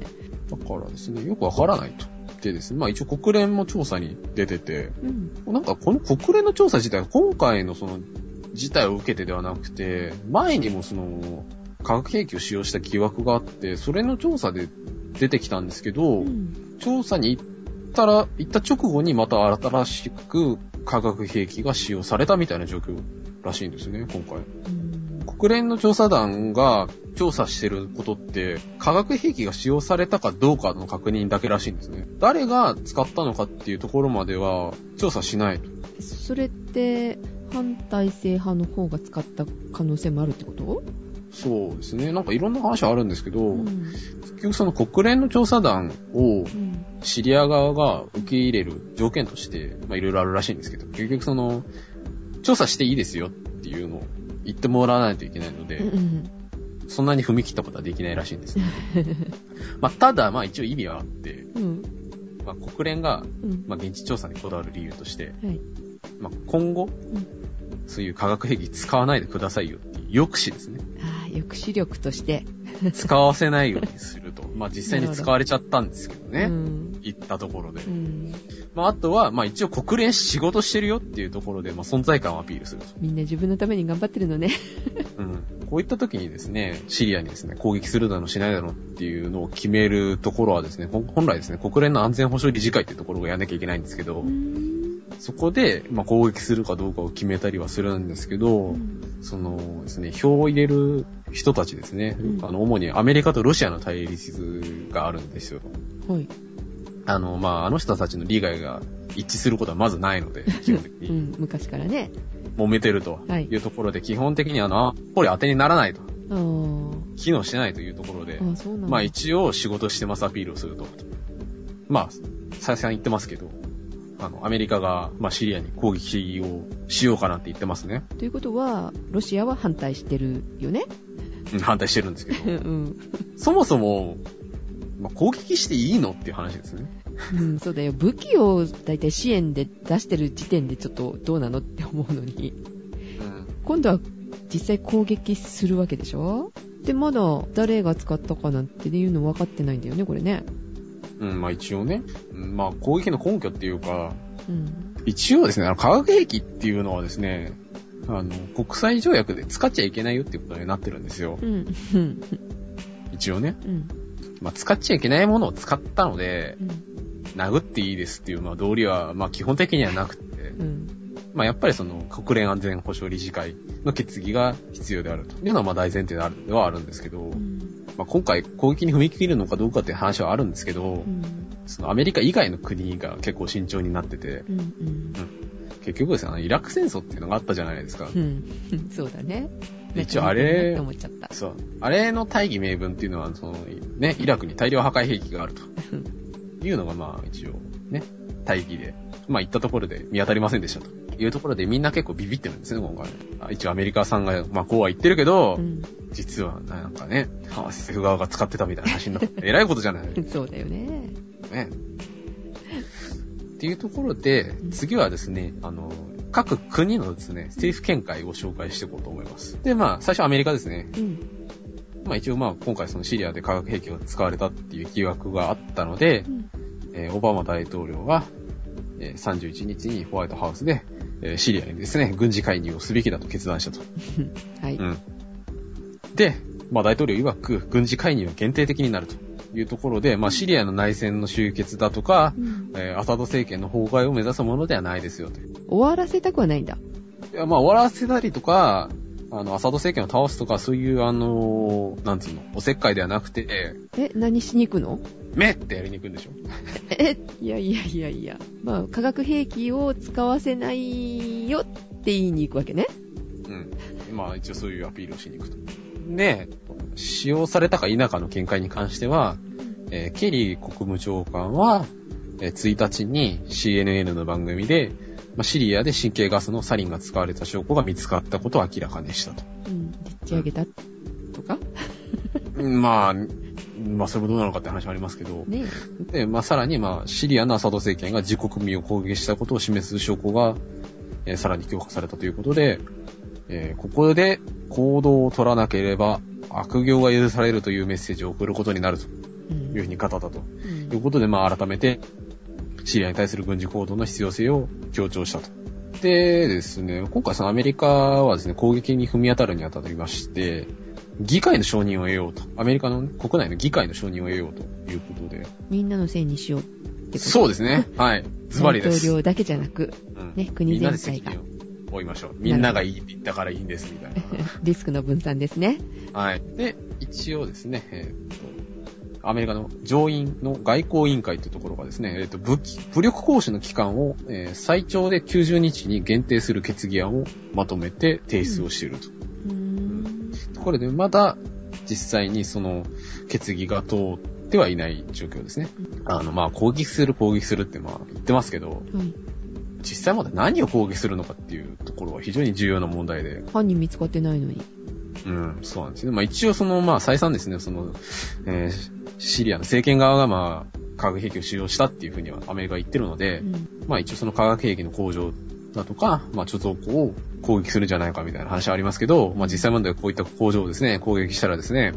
B: だからですね、よくわからないと。でですね、まあ一応国連も調査に出てて、
C: うん。
B: なんかこの国連の調査自体は今回のその事態を受けてではなくて、前にもその化学兵器を使用した疑惑があって、それの調査で出てきたんですけど、
C: うん。
B: 調査に行ったら、行った直後にまた新しく化学兵器が使用されたみたいな状況らしいんですね、今回。
C: うん
B: 国連の調査団が調査してることって、化学兵器が使用されたかどうかの確認だけらしいんですね。誰が使ったのかっていうところまでは調査しないと。
C: それって、反体制派の方が使った可能性もあるってこと？
B: そうですね。なんかいろんな話はあるんですけど、
C: うん。
B: 結局その国連の調査団を
C: うん。
B: シリア側が受け入れる条件として、まあいろいろあるらしいんですけど、結局その、調査していいですよっていうのを言ってもらわないといけないので、
C: うん。
B: そんなに踏み切ったことはできないらしいんですね。まあ、ただ、まあ一応意味はあって、
C: うん。
B: まあ、国連が、
C: うん。
B: まあ、現地調査にこだわる理由として、
C: はい。
B: まあ、今後、そういう化学兵器使わないでくださいよっていう抑止ですね。
C: 抑止力として。
B: 使わせないようにすると。まあ、実際に使われちゃったんですけどね。
C: うん。
B: 行ったところで
C: う。ん。
B: まあ、あとは、まあ、一応国連仕事してるよっていうところで、まあ、存在感をアピールすると。
C: みんな自分のために頑張ってるのね。
B: うん。こういった時にですね、シリアにですね、攻撃するだのしないだのっていうのを決めるところはですね、本来ですね、国連の安全保障理事会っていうところがやんなきゃいけないんですけど、そこで、まあ、攻撃するかどうかを決めたりはするんですけど、そのですね、票を入れる人たちですね、
C: うん
B: あの、主にアメリカとロシアの対立があるんですよ。
C: はい。
B: あの、まあ、あの人たちの利害が一致することはまずないので、基本的に。
C: うん、昔からね。
B: 揉めてると
C: はい
B: いうところで、基本的にあの、あこれ当てにならないと。機能してないというところで、
C: あ。
B: まあ一応仕事してますアピールをすると。まあ、再三言ってますけど、あの、アメリカが、まあシリアに攻撃をしようかなって言ってますね。
C: ということは、ロシアは反対してるよね？
B: うん反対してるんですけ
C: う
B: ど、
C: ん。
B: そもそも、まあ、攻撃していいのっていう話ですね。
C: うん、そうだよ。武器を大体支援で出してる時点でちょっとどうなのって思うのに。
B: うん。
C: 今度は実際攻撃するわけでしょ？で、まだ誰が使ったかなんていうの分かってないんだよね、これね。
B: うん、まあ一応ね、うんまあ攻撃の根拠っていうか、
C: うん。
B: 一応ですね、あの化学兵器っていうのはですね、あの、国際条約で使っちゃいけないよっていうことになってるんですよ。
C: うん。うん。
B: 一応ね。
C: うん。
B: まあ使っちゃいけないものを使ったので、
C: うん。
B: 殴っていいですっていう、まあ道理は、まあ基本的にはなくて、
C: うん。
B: まあやっぱりその国連安全保障理事会の決議が必要であるというのはまあ大前提ではあるんですけど、
C: うん。
B: まあ今回攻撃に踏み切るのかどうかっていう話はあるんですけど、
C: うん。
B: そのアメリカ以外の国が結構慎重になってて、
C: うん。うん。
B: 結局ですね、イラク戦争っていうのがあったじゃないですか。
C: うん。そうだね。
B: 一応あれ。そう。あれの大義名分っていうのは、その、ね、イラクに大量破壊兵器があるというのが、まあ一応、ね、大義で、まあ言ったところで見当たりませんでしたというところでみんな結構ビビってるんですね、今回。あ一応アメリカさんが、まあこうは言ってるけど、
C: うん。
B: 実はなんかね、ハマス政府側が使ってたみたいな話になって、えらいことじゃない。
C: そうだよね。
B: ね。っていうところで、次はですね、あの、各国のですね、政府見解を紹介していこうと思います。で、まあ、最初アメリカですね。
C: うん。
B: まあ一応まあ今回そのシリアで化学兵器が使われたっていう疑惑があったので、
C: うん。
B: えーオバマ大統領は、えー31日にホワイトハウスで、えーシリアにですね、軍事介入をすべきだと決断したと。
C: はい。
B: うん。で、まあ大統領曰く軍事介入は限定的になるというところで、まあシリアの内戦の終結だとか、
C: うん
B: えーアサド政権の崩壊を目指すものではないですよと。い
C: 終わらせたくはないんだ。
B: や、まあ終わらせたりとか、あの、アサド政権を倒すとか、そういう、あのーなんつうの、おせっかいではなくて、
C: え、何しに行くの？
B: 目ってやりに行くんでしょ？
C: え、いやいやいやいや。まあ、化学兵器を使わせないよって言いに行くわけね。
B: うん。まあ一応そういうアピールをしに行くと。で、使用されたか否かの見解に関しては、えーケリー国務長官は、えー1日に CNN の番組で、まあ、シリアで神経ガスのサリンが使われた証拠が見つかったことを明らかにしたと。
C: うん。でっち上げたとか？
B: うんまあ、まあそれもどうなのかって話もありますけど、
C: ね
B: で、まあさらにまあシリアのアサド政権が自国民を攻撃したことを示す証拠が、えーさらに強化されたということで、えーここで行動を取らなければ悪行が許されるというメッセージを送ることになると
C: うん。
B: いうふうに語ったと
C: うん。
B: いうことで、まあ改めてシリアに対する軍事行動の必要性を強調したと。でですね、今回そのアメリカはですね、攻撃に踏み当たるにあたりまして、議会の承認を得ようと。アメリカの国内の議会の承認を得ようということで。
C: みんなのせいにしようってこと
B: そうですね。はい。ズバリです。
C: 大統領だけじゃなく、
B: うん
C: ね国全体が
B: 責任を負いましょう。みんながいいって言ったからいいんです、みたい
C: リスクの分散ですね。
B: な。はい。で、一応ですね、えーっと、アメリカの上院の外交委員会というところがですね、えーっと、武器、武力行使の期間を、えー最長で90日に限定する決議案をまとめて提出をしていると。
C: うーん。
B: ところで、まだ実際にその決議が通ってはいない状況ですね。あの、まあ、攻撃する攻撃するってまあ言ってますけど、
C: はい。
B: 実際まだ何を攻撃するのかっていうところは非常に重要な問題で、
C: 犯人見つかってないのに。
B: うん、そうなんですね。まあ一応その、まあ再三ですね、その、えーシリアの政権側がまあ、化学兵器を使用したっていうふうにはアメリカは言ってるので、
C: うん。
B: まあ一応その化学兵器の工場だとか、まあ貯蔵庫を攻撃するんじゃないかみたいな話はありますけど、まあ実際問題はこういった工場をですね、攻撃したらですね、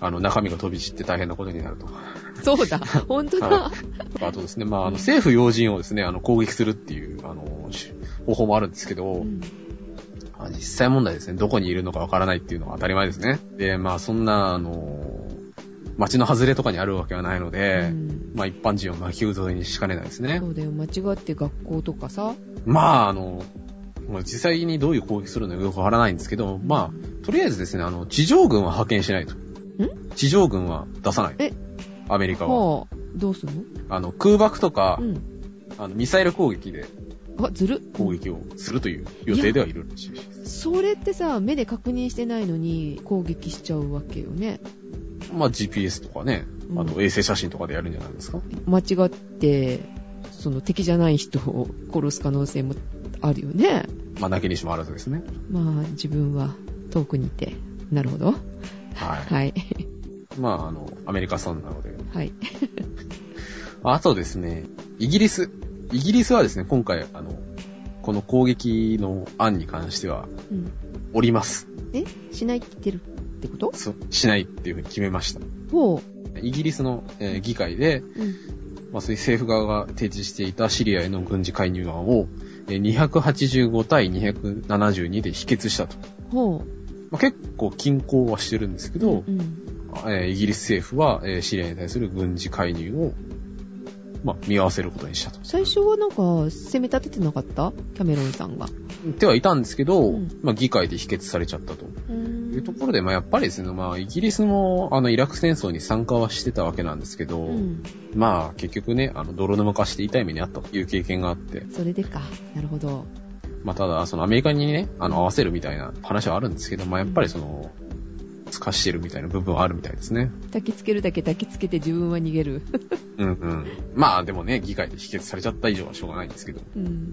B: あの中身が飛び散って大変なことになると。
C: そうだ。本当だ。
B: はあとですね、まああの政府要人をですね、あの攻撃するっていう、あの、し方法もあるんですけど、
C: うん
B: まあ実際問題ですね、どこにいるのかわからないっていうのは当たり前ですね。で、まあそんな、あの、街の外れとかにあるわけはないので、
C: うん
B: まあ一般人を巻き添えにしかねないですね
C: そ。うだよ、間違って学校とかさ。
B: まあ、あの、まあ実際にどういう攻撃するのかよくわからないんですけど、まあ、とりあえずですね、あの、地上軍は派遣しないと。地上軍は出さない。
C: え？
B: アメリカは。
C: はあ、どうするの？
B: あの、空爆とか、
C: うん。
B: あの、ミサイル攻撃で
C: あ、ずる？
B: 攻撃をするという予定ではいるらしい。
C: それってさ、目で確認してないのに攻撃しちゃうわけよね。
B: まあ GPS とかね、
C: うん
B: あと衛星写真とかでやるんじゃないですか？
C: 間違って、その敵じゃない人を 殺す可能性もあるよね。
B: まあ、なきにしもあらずですね。
C: まあ、自分は遠くにいて。なるほど。
B: はい。
C: はい。
B: まあ、あの、アメリカ産なので。
C: はい。
B: あとですね、イギリス。イギリスはですね、今回、あの、この攻撃の案に関しては、
C: うん。
B: おります。
C: え？しないって言ってるってこと？
B: そうしないっていうふうに決めました。
C: ほ
B: イギリスの、えー議会で、
C: う。うん。
B: まあ、そういう政府側が提示していたシリアへの軍事介入案を、えー285対272で否決したと。
C: ほ
B: まあ、結構均衡はしてるんですけ
C: う。
B: ど、
C: うん。
B: えーイギリス政府は、えーシリアに対する軍事介入を、まあ、見合わせることにしたと。
C: 最初はなんか、攻め立ててなかった？キャメロンさんが。
B: 言ってはいたんですけど、
C: うん
B: まあ、議会で否決されちゃったと
C: う
B: いうところで、まあ、やっぱりですね、まあ、イギリスも、あの、イラク戦争に参加はしてたわけなんですけど、
C: うん。
B: まあ、結局ね、あの、泥沼化して痛い目にあったという経験があって、
C: それでか。なるほど。
B: まあ、ただ、そのアメリカにね、あの、合わせるみたいな話はあるんですけど、まあ、やっぱりその、透かしてるみたいな部分はあるみたいですね。
C: 焚きつけるだけ焚きつけて自分は逃げる。
B: うんうん。まあ、でもね、議会で否決されちゃった以上はしょうがないんですけど。
C: うん。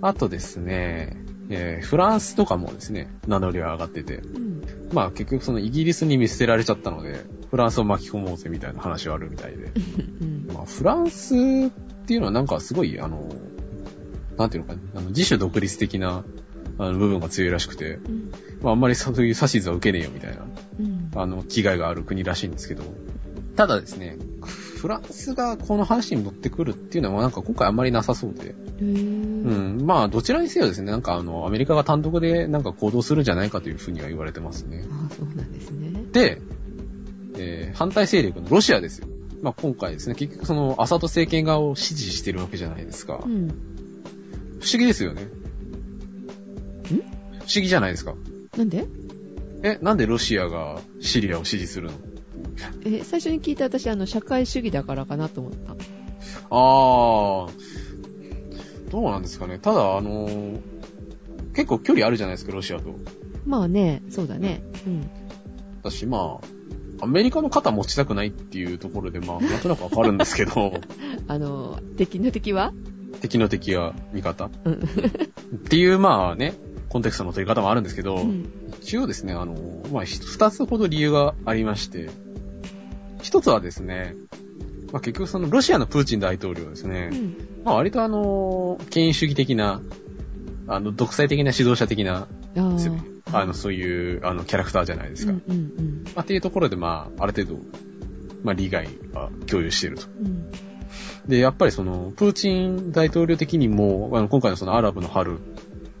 B: あとですね、えーフランスとかもですね、名乗りは上がってて、
C: うん。
B: まあ結局そのイギリスに見捨てられちゃったので、フランスを巻き込もうぜみたいな話はあるみたいで。
C: うん。
B: まあフランスっていうのはなんかすごい、あの、なんていうのかな、あの自主独立的なあの部分が強いらしくて、
C: うん。
B: まああんまりそういう指図は受けねえよみたいな、
C: うん。
B: あの、危害がある国らしいんですけど、ただですね、フランスがこの話に乗ってくるっていうのはなんか今回あんまりなさそうで、
C: へ
B: う
C: ー。
B: ん、まあどちらにせよですね、なんかあの、アメリカが単独でなんか行動するんじゃないかというふうには言われてますね。
C: ああ、そうなんですね。
B: で、えー反対勢力のロシアですよ。まあ、今回ですね、結局その、アサド政権側を支持してるわけじゃないですか。
C: うん。
B: 不思議ですよね。不思議じゃないですか。
C: なんで？
B: え、なんでロシアがシリアを支持するの？
C: え、最初に聞いた私、あの、社会主義だからかなと思った。
B: あー、どうなんですかね。ただ、あのー結構距離あるじゃないですか、ロシアと。
C: まあね、そうだね。うん。
B: 私、まあ、アメリカの肩持ちたくないっていうところで、まあ、なんとなくわかるんですけど、
C: あの、敵の敵は？
B: 敵の敵は味方
C: うん。
B: っていう、まあね、コンテクストの取り方もあるんですけど、
C: うん。
B: 一応ですね、あの、まあ、ひ二つほど理由がありまして、一つはですね、まあ、結局そのロシアのプーチン大統領ですね、
C: うん。
B: まあ、割とあの、権威主義的な、あの、独裁的な指導者的な、
C: あ
B: の、そういう、あの、キャラクターじゃないですか。
C: うんうん
B: まあ、っていうところで、まあ、ある程度、まあ、利害は共有していると。
C: うん。うん。
B: で、やっぱりその、プーチン大統領的にも、あの今回のそのアラブの春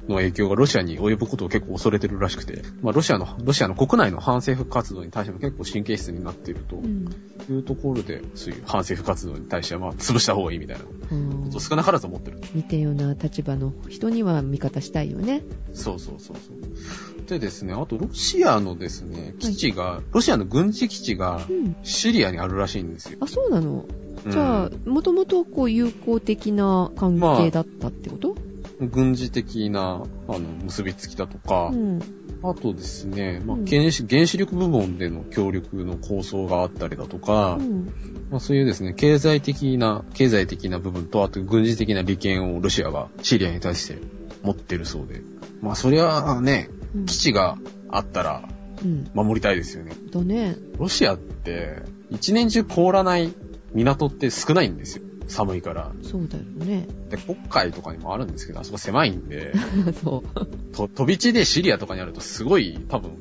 B: の影響がロシアに及ぶことを結構恐れてるらしくて、まあ、ロシアの、ロシアの国内の反政府活動に対しても結構神経質になっていると
C: うん。
B: いうところで、そういう反政府活動に対しては、まあ、潰した方がいいみたいなこ
C: うん
B: とを少なからず思ってる。
C: 似たような立場の人には味方したいよね。
B: そうそうそうそう。でですね、あとロシアのですね、基地が、ロシアの軍事基地が
C: うん。
B: シリアにあるらしいんですよ。
C: あ、そうなの？
B: うん
C: じゃあ、もともとこう友好的な関係だったってこと、
B: 軍事的な、あの、結びつきだとか、
C: うん。
B: あとですね、まあ
C: うん
B: 原子、原子力部門での協力の構想があったりだとか、
C: うん。
B: まあ、そういうですね、経済的な、経済的な部分と、あと軍事的な利権をロシアがシリアに対して持ってるそうで。まあ、そりゃあね、
C: うん
B: 基地があったら
C: うん。
B: 守りたいですよね。
C: だね。
B: ロシアって、一年中凍らない港って少ないんですよ。寒いから。
C: そうだよね。
B: で、国海とかにもあるんですけど、あそこ狭いんで、
C: そう。
B: と飛び地でシリアとかにあるとすごい多分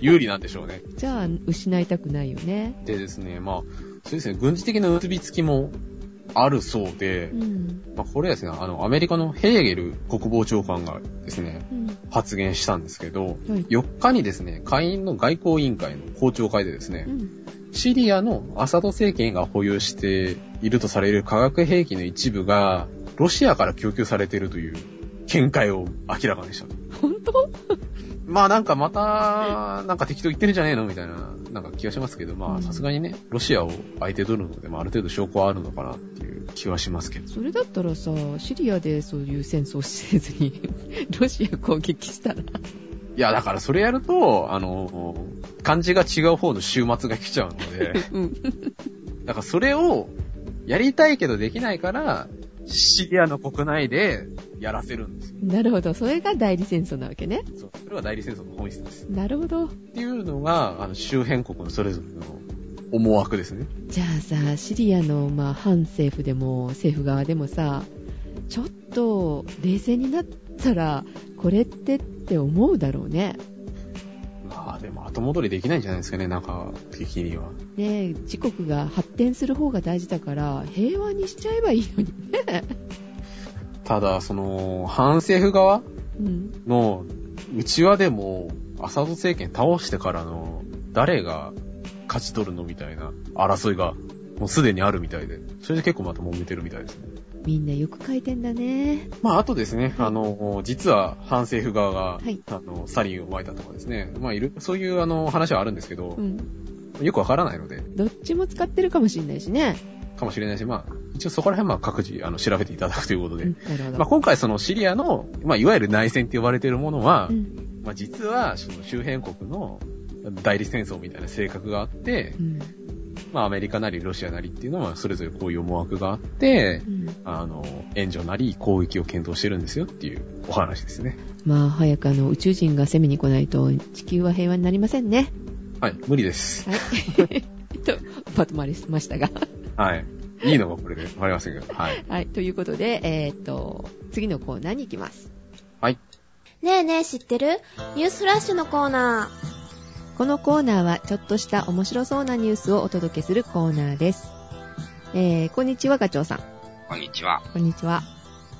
B: 有利なんでしょうね。
C: じゃあ、失いたくないよね。
B: でですね、まあ、そうですね、軍事的な結びつきもあるそうで
C: う、ん。
B: まあ、これはですね、あの、アメリカのヘーゲル国防長官がですね、
C: うん。
B: 発言したんですけど、
C: はい。
B: 4日にですね、下院の外交委員会の公聴会でですね
C: う、ん。
B: シリアのアサド政権が保有しているとされる化学兵器の一部が、ロシアから供給されているという見解を明らかにしたと。
C: 本当？
B: まあなんかまた、なんか適当言ってるんじゃねえのみたいな、なんか気がしますけど、ま
C: うん
B: あさすがにね、ロシアを相手取るので、まあある程度証拠はあるのかなっていう気はしますけど。
C: それだったらさ、シリアでそういう戦争せずに、ロシア攻撃したら。
B: いや、だからそれやると、あの、漢字が違う方の終末が来ちゃうので、
C: うん。
B: だからそれをやりたいけどできないから、シリアの国内でやらせるんですよ。
C: なるほど。それが代理戦争なわけね。
B: そう。それは代理戦争の本質です。
C: なるほど。
B: っていうのが、あの、周辺国のそれぞれの思惑ですね。
C: じゃあさ、シリアの、まあ、反政府でも、政府側でもさ、ちょっと、冷静になったら、これってって思うだろうね。
B: まあ、でも後戻りできないんじゃないですかね、なんか、的には。
C: ねえ、自国が発展する方が大事だから、平和にしちゃえばいいのにね。
B: ただ、その、反政府側
C: うん。
B: の内輪でも、アサド政権倒してからの、誰が勝ち取るのみたいな争いが、もうすでにあるみたいで、それで結構また揉めてるみたいですね。
C: みんなよく書いてんだね。
B: まあ、あとですね、あの、実は反政府側が、
C: はい
B: あの、サリンを撒いたとかですね、まあ、いる、そういうあの、話はあるんですけど
C: う、ん。
B: よくわからないので、
C: どっちも使ってるかもしれないしね。
B: かもしれないし、まあ、一応そこら辺はまあ各自、あの、調べていただくということで、
C: うん。
B: まあ、今回そのシリアの、まあ、いわゆる内戦って呼ばれているものは、
C: うん。
B: まあ、実は、その周辺国の代理戦争みたいな性格があって
C: う、ん。
B: まあ、アメリカなりロシアなりっていうのは、それぞれこういう思惑があって
C: う、ん。
B: あの、援助なり攻撃を検討してるんですよっていうお話ですね。
C: まあ、早くあの、宇宙人が攻めに来ないと、地球は平和になりませんね。
B: はい、無理です。
C: はい。と、まとまりましたが。
B: はい。いいのがこれでわかりませんけど、はい。
C: はい。ということで、えーっと、次のコーナーに行きます。
B: はい。
A: ねえねえ知ってる？ニュースフラッシュのコーナ
C: このコーナーは、ちょっとした面白そうなニュースをお届けするコーナーです。えー、こんにちは、ガチョウさん。
D: こんにちは。
C: こんにちは。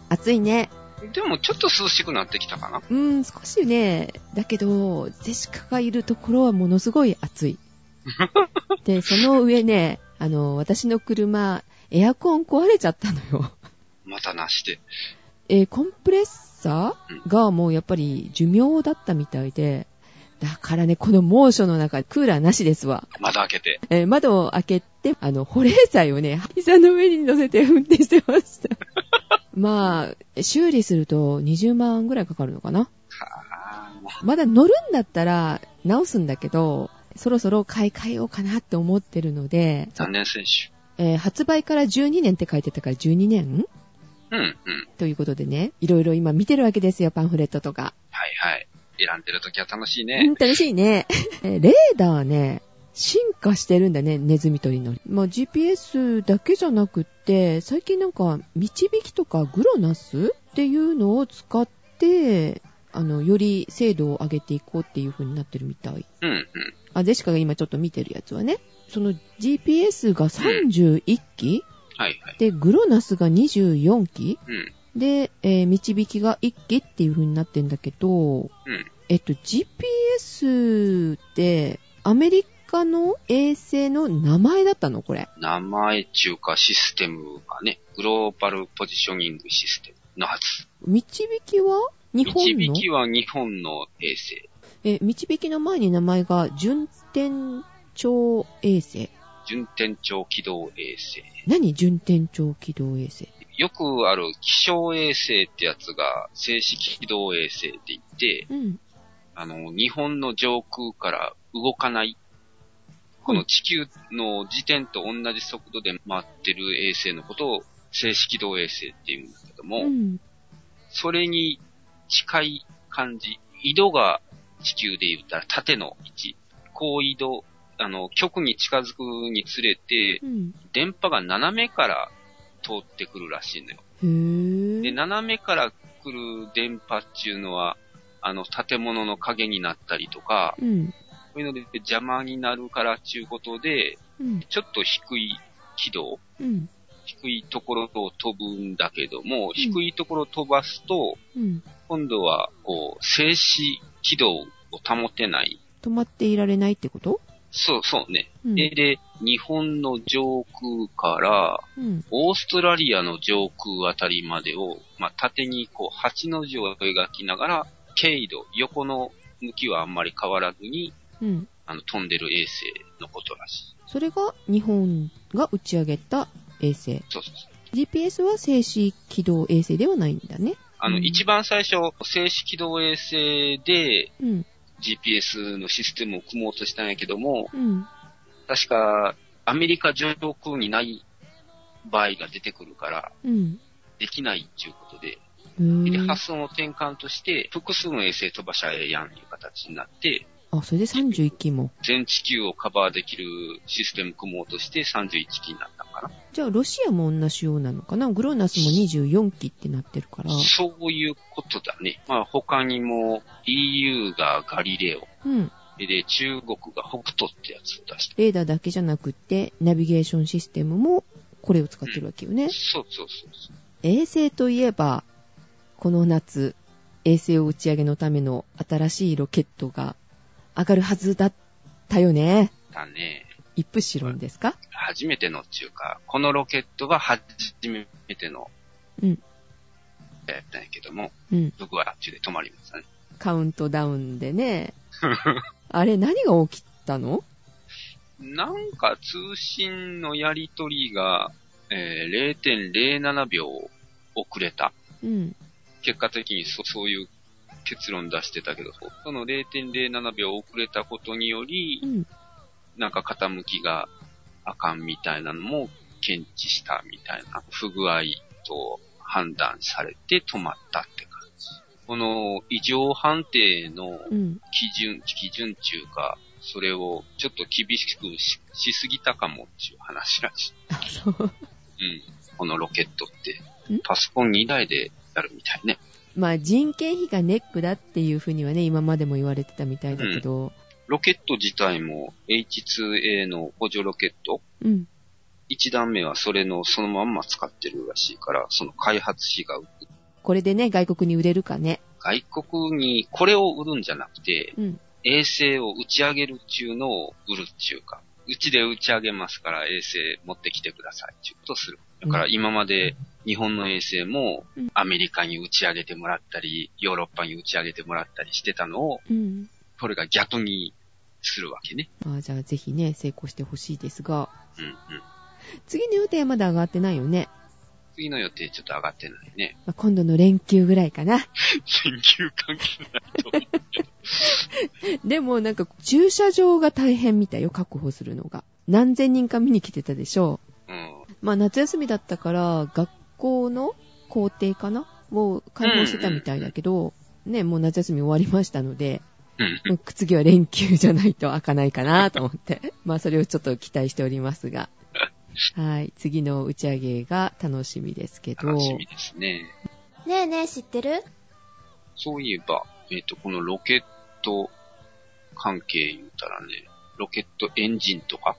C: 暑いね。
D: でもちょっと涼しくなってきたかな
C: うーん、少しね、だけど、ゼシカがいるところはものすごい暑い。で、その上ね、あの、私の車、エアコン壊れちゃったのよ。
D: またなして。
C: えーコンプレッサーがもうやっぱり寿命だったみたいで、だからね、この猛暑の中、クーラーなしですわ。
D: 窓開けて。
C: えー窓を開けて、あの、保冷剤をね、膝の上に乗せて運転してました。まあ、修理すると20万ぐらいかかるのかなまだ乗るんだったら直すんだけど、そろそろ買い替えようかなって思ってるので
D: う、残念選手。
C: えー発売から12年って書いてたから12年？
D: うん、うん。
C: ということでね、いろいろ今見てるわけですよ、パンフレットとか。
D: はいはい。選んでるときは楽しいね
C: うん。楽しいね。えーレーダーね、進化してるんだね、ネズミ捕りの。まあ、GPS だけじゃなくって、最近なんか、導きとかグロナスっていうのを使って、あの、より精度を上げていこうっていう風になってるみたい。
D: うん、うん。
C: あ、ジェシカが今ちょっと見てるやつはね、その GPS が31機、
D: はいはい。
C: で、グロナスが24機
D: うん、
C: で、えー導きが1機っていう風になってんだけど、
D: うん。
C: えっと、GPS って、アメリカの衛星の名前だったの？これ。
D: 名前中かシステムがね、グローバルポジショニングシステムのはず。
C: 導きは日本の？
D: 導きは日本の衛星。
C: え、導きの前に名前が順天頂衛星。
D: 順天頂軌道衛星。
C: 何順天頂軌道衛星？
D: よくある気象衛星ってやつが正式軌道衛星って言って、
C: うん。
D: あの、日本の上空から動かない、この地球の時点と同じ速度で回ってる衛星のことを静止軌道衛星って言うんだけども、
C: うん。
D: それに近い感じ、緯度が地球で言ったら縦の位置、高緯度、あの、極に近づくにつれて
C: う、ん。
D: 電波が斜めから通ってくるらしいのよ。で、
C: ー。
D: 斜めから来る電波っていうのは、あの、建物の影になったりとか、
C: うん。
D: そういうので邪魔になるからっていうことで、
C: うん。
D: ちょっと低い軌道、
C: うん。
D: 低低いところを飛ぶんだけども、低いところを飛ばすと、
C: うん。
D: 今度は、こう、静止軌道を保てない。
C: 止まっていられないってこと？
D: そう、そうね。
C: うん。
D: で、で、日本の上空から、
C: うん。
D: オーストラリアの上空あたりまでを、まあ、縦にこう、8の字を描きながら、経度、横の向きはあんまり変わらずに、
C: うん。
D: あの、飛んでる衛星のことらしい。
C: それが日本が打ち上げた衛星。
D: そうそうそう。
C: GPS は静止軌道衛星ではないんだね。
D: あの、
C: うん
D: 一番最初、静止軌道衛星で
C: うん。
D: GPS のシステムを組もうとしたんやけども、
C: うん。
D: 確か、アメリカ上空にない場合が出てくるから、
C: うん。
D: できないっていうことで、で発想の転換として、複数の衛星飛ばしゃええやんっていう形になって、
C: あ、それで31機も。
D: 全地球をカバーできるシステム組もうとして31機になったのかな。
C: じゃあ、ロシアも同じようなのかな？グローナスも24機ってなってるから。
D: そういうことだね。まあ他にも EU がガリレオ、
C: うん。
D: で中国が北斗ってやつを出して、
C: レーダーだけじゃなくって、ナビゲーションシステムもこれを使ってるわけよね。
D: そうそうそうそう。
C: 衛星といえば、この夏、衛星を打ち上げのための新しいロケットが上がるはずだったよね。
D: だね。
C: 一プシロンですか？
D: 初めてのっていうか、このロケットが初めての、
C: うん。
D: やったんやけども、
C: うん。
D: 僕はあっちで止まりましたね。
C: カウントダウンでね。あれ、何が起きたの？
D: なんか通信のやり取りが、えー0.07秒遅れた。
C: うん。
D: 結果的にそそういう結論出してたけど、その0.07秒遅れたことにより
C: う、ん。
D: なんか傾きがあかんみたいなのも検知したみたいな不具合と判断されて止まったって感じ。この異常判定の
C: うん。
D: 基準、基準中か、それをちょっと厳しくししすぎたかもっていう話らしい。
C: あ、そう。
D: うん。このロケットって
C: ん、
D: パソコン2台でやるみたいね。
C: まあ、人件費がネックだっていうふうにはね、今までも言われてたみたいだけど。
D: ロケット自体も H2A の補助ロケット、
C: うん。
D: 1段目はそれのそのまんま使ってるらしいから、その開発費が
C: これでね、外国に売れるかね。
D: 外国にこれを売るんじゃなくて、
C: うん。
D: 衛星を打ち上げるっちゅうのを売るっちゅうか、うちで打ち上げますから衛星持ってきてくださいっていうことをする。だから今まで日本の衛星も
C: うん
D: アメリカに打ち上げてもらったり、ヨーロッパに打ち上げてもらったりしてたのを、
C: うん。
D: これが逆にするわけね。
C: まあ、じゃあぜひね、成功してほしいですが、
D: うんうん。
C: 次の予定はまだ上がってないよね。
D: 次の予定ちょっと上がってないね。
C: まあ、今度の連休ぐらいかな。
D: 研究関係ないと思うけど。
C: でもなんか駐車場が大変みたいよ、確保するのが。何千人か見に来てたでしょ
D: うん。
C: まあ夏休みだったから、学校の校庭かな？を開放してたみたいだけど、ね、もう夏休み終わりましたので、
D: うん。
C: 次は連休じゃないと開かないかなと思って。まあそれをちょっと期待しておりますが。はい。次の打ち上げが楽しみですけど。
D: 楽しみですね。
A: ねえねえ、知ってる？
D: そういえば、えっ、と、このロケット関係言うたらね、ロケットエンジンとか、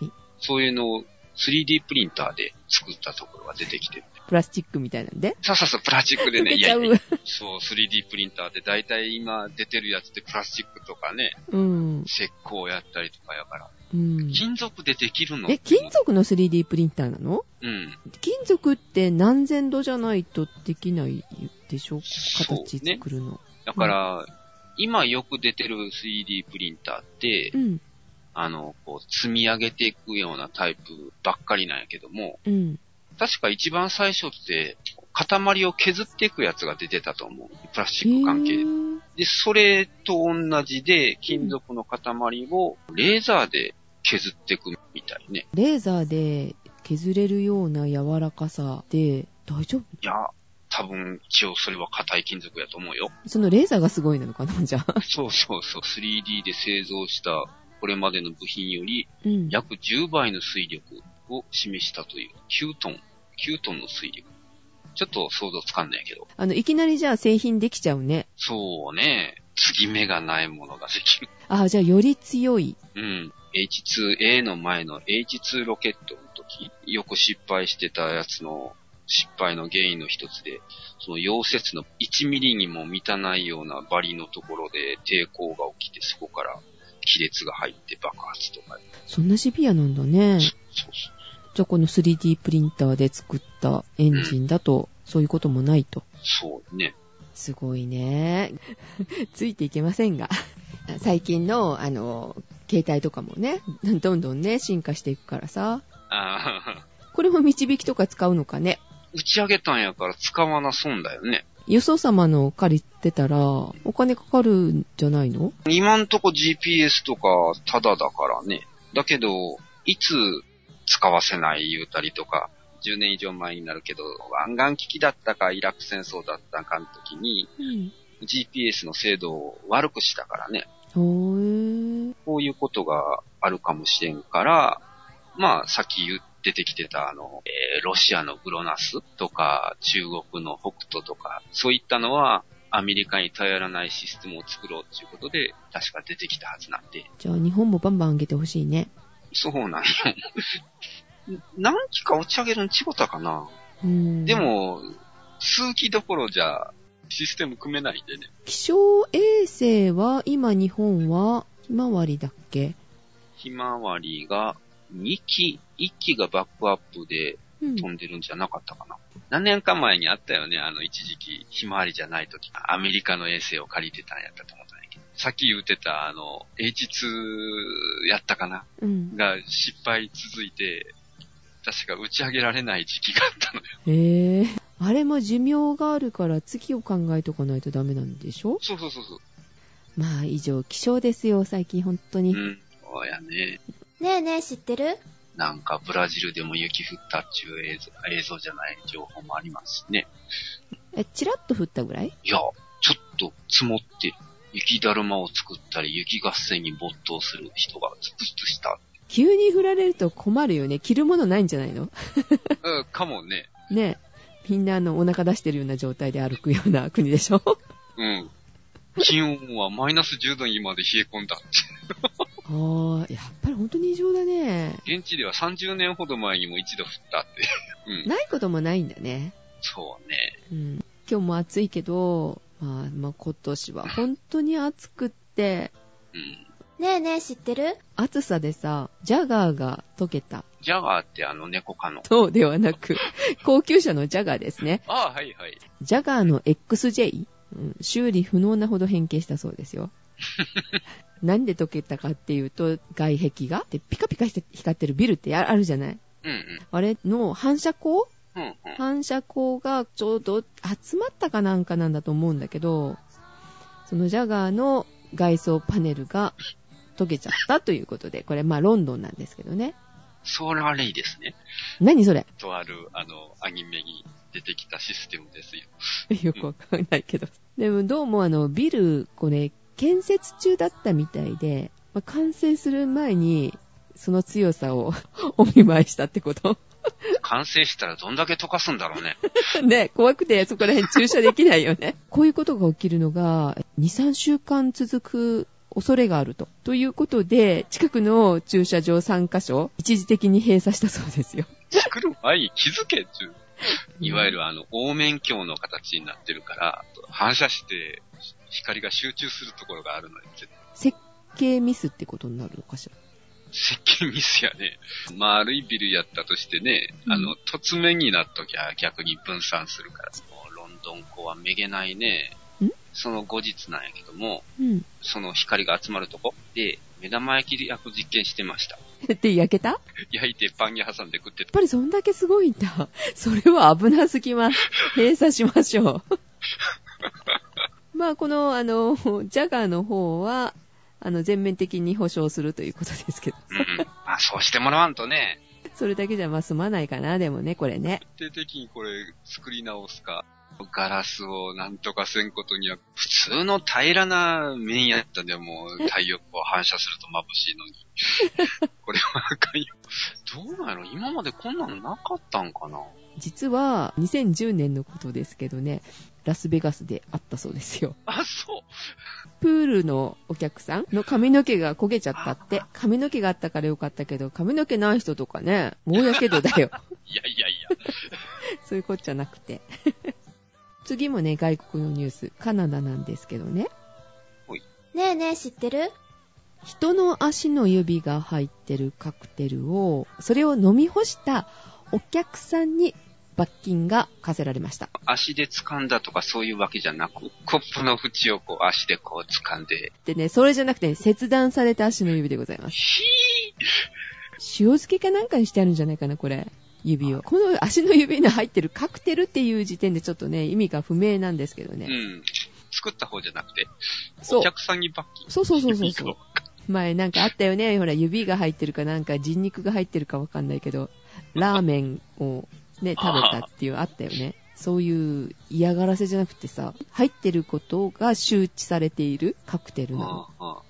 C: い
D: そういうのを 3D プリンターで作ったところが出てきてる。
C: プラスチックみたいなんで？
D: そうそうそう、プラスチックでね、
C: 溶けちゃう
D: いやいや、そう、3D プリンターで、だいたい今出てるやつってプラスチックとかね、
C: うん。
D: 石膏やったりとかやから、
C: うん。
D: 金属でできるの？
C: え、金属の 3D プリンターなの？
D: うん。
C: 金属って何千度じゃないとできないでしょ形
D: ね
C: 作るの。
D: だから、今よく出てる 3D プリンターって、
C: うん。
D: あの、こう、積み上げていくようなタイプばっかりなんやけども、
C: うん。
D: 確か一番最初って、塊を削っていくやつが出てたと思う。プラスチ
C: へ
D: ック関係で、それと同じで、金属の塊をレーザーで削っていくみたいね。
C: レーザーで削れるような柔らかさで大丈夫？
D: いや、多分、一応それは硬い金属やと思うよ。
C: そのレーザーがすごいなのかなじゃあ。
D: そうそうそう、3D で製造したこれまでの部品より
C: うん。
D: 約10倍の水力を示したという9トン、9トンの水力。ちょっと想像つかんないけど。
C: あの、いきなりじゃあ製品できちゃうね。
D: そうね。継ぎ目がないものができる。
C: あ、じゃあより強い。
D: うん。H2A の前の H2 ロケットの時、よく失敗してたやつの失敗の原因の一つで、その溶接の1ミリにも満たないようなバリのところで抵抗が起きて、そこから亀裂が入って爆発とか。
C: そんなシビアなんだね。
D: そうそう。
C: じゃあこの 3D プリンターで作ったエンジンだと、そういうこともないと。
D: そうね。
C: すごいね。ついていけませんが。最近の、あの、携帯とかもね、どんどんね、進化していくからさ。
D: ああ、
C: これも導きとか使うのかね。
D: 打ち上げたんやから使わな損だよね。
C: よそ様の借りてたら、お金かかるんじゃないの？
D: 今んとこ GPS とかタダだからね。だけど、いつ使わせない言うたりとか、10年以上前になるけど、湾岸危機だったかイラク戦争だったかの時に、
C: うん。
D: GPS の精度を悪くしたからね。こういうことがあるかもしれんから、まあ、さっき言出てきてた、あの、えーロシアのグロナスとか、中国の北斗とか、そういったのは、アメリカに頼らないシステムを作ろうということで、確か出てきたはずなんで、
C: じゃあ日本もバンバン上げてほしいね。
D: そうなんよ。何機か打ち上げるんちごたかな。
C: うん。
D: で、も、数機どころじゃ、システム組めないんでね。
C: 気象衛星は今日本はひまわりだっけ？
D: ひまわりが2機、1機がバックアップで
C: うん。
D: 飛んでるんじゃなかったかな。何年か前にあったよね、あの一時期、ひまわりじゃない時、アメリカの衛星を借りてたんやったと思ったんやけど。さっき言ってた、あの、H2 やったかな？
C: うん。
D: が失敗続いて、確か打ち上げられない時期があったのよ。
C: へえ。あれも寿命があるから月を考えとかないとダメなんでしょ？
D: そうそうそうそう。
C: まあ以上、気象ですよ、最近本当に。
D: うん。そうやね。
A: ねえねえ知ってる？
D: なんかブラジルでも雪降ったっていう映像映像じゃない情報もありますしね。
C: え、チラッと降ったぐらい？
D: いや、ちょっと積もってる。雪だるまを作ったり、雪合戦に没頭する人が続出した。
C: 急に降られると困るよね。着るものないんじゃないの？
D: うん、かもね。
C: ねみんなあのお腹出してるような状態で歩くような国でしょ？
D: うん。気温はマイナス10度にまで冷え込んだって。
C: ああ、やっぱり本当に異常だね。
D: 現地では30年ほど前にも一度降ったって。うん。
C: ないこともないんだね。
D: そうね。
C: うん。今日も暑いけど、まあ、まあ今年は本当に暑くって、
D: うん。
A: ねえねえ知ってる？
C: 暑さでさ、ジャガーが溶けた。
D: ジャガーってあの猫科の。
C: そうではなく、高級車のジャガーですね。
D: ああ、はいはい。
C: ジャガーの XJ、うん、修理不能なほど変形したそうですよ。なんで溶けたかっていうと、外壁が？でピカピカして光ってるビルってああるじゃない？
D: うんうん。
C: あれの反射光？
D: うんうん。
C: 反射光がちょうど集まったかなんかなんだと思うんだけど、そのジャガーの外装パネルが溶けちゃったということで、これまあロンドンなんですけどね。
D: ソーラーレイですね。
C: 何それ？
D: とある、あの、アニメに出てきたシステムですよ。
C: よくわかんないけど。でもどうもあのビル、これ建設中だったみたいで、まあ完成する前にその強さを お見舞いしたってこと
D: 完成したらどんだけ溶かすんだろうね。
C: ね、怖くてそこら辺駐車できないよね。こういうことが起きるのが、2、3週間続く恐れがあると。ということで、近くの駐車場3カ所、一時的に閉鎖したそうですよ。
D: 作る前に気づけっちゅう。いわゆるあの、凹面鏡の形になってるから、反射して光が集中するところがあるのに、
C: 設計ミスってことになるのかしら？
D: 設計ミスやね。丸いビルやったとしてね、
C: うん
D: あの、突面になっときゃ逆に分散するから、もうロンドン港はめげないね
C: ん？
D: その後日なんやけども、
C: うん。
D: その光が集まるとこ？で、目玉焼き焼く実験してました。
C: で、焼けた？やっ
D: 焼いてパンに挟んで食ってた。
C: ぱりそんだけすごいんだ。それは危なすぎます。閉鎖しましょう。まあ、この、あの、ジャガーの方は、あの、全面的に保証するということですけど。
D: うんうん。まあそうしてもらわんとね、
C: それだけじゃまあ済まないかな、でもね、これね。
D: 徹底的にこれ作り直すか、ガラスをなんとかせんことには、普通の平らな面やったでも太陽光反射すると眩しいのに。これはあかんよ。どうなの？今までこんなのなかったんかな？
C: 実は、2010年のことですけどね、ラスベガスであったそうですよ。
D: あ、そう。
C: プールのお客さんの髪の毛が焦げちゃったって、髪の毛があったからよかったけど、髪の毛ない人とかね、もうやけどだよ。
D: いやいやいや。
C: そういうこっちゃなくて。次もね、外国のニュース、カナダなんですけどね。
A: ねえねえ、知ってる？
C: 人の足の指が入ってるカクテルを、それを飲み干したお客さんに罰金が課せられました。
D: 足で掴んだとかそういうわけじゃなく、コップの縁をこう足でこう掴んで、
C: でね、それじゃなくて、切断された足の指でございます。
D: ひ
C: 塩漬けかなんかにしてあるんじゃないかな、これ。指を。この足の指に入ってるカクテルっていう時点でちょっとね、意味が不明なんですけど
D: ー。
C: ね。
D: うん。作った方じゃなくて、
C: そう
D: お客さんに罰金。
C: そうそうそうそうそう 前なんかあったよね。ほら、指が入ってるかなんか人肉が入ってるかわかんないけど、ラーメンをね、食べたっていうあったよね。そういう嫌がらせじゃなくてさ、入ってることが周知されているカクテルなの。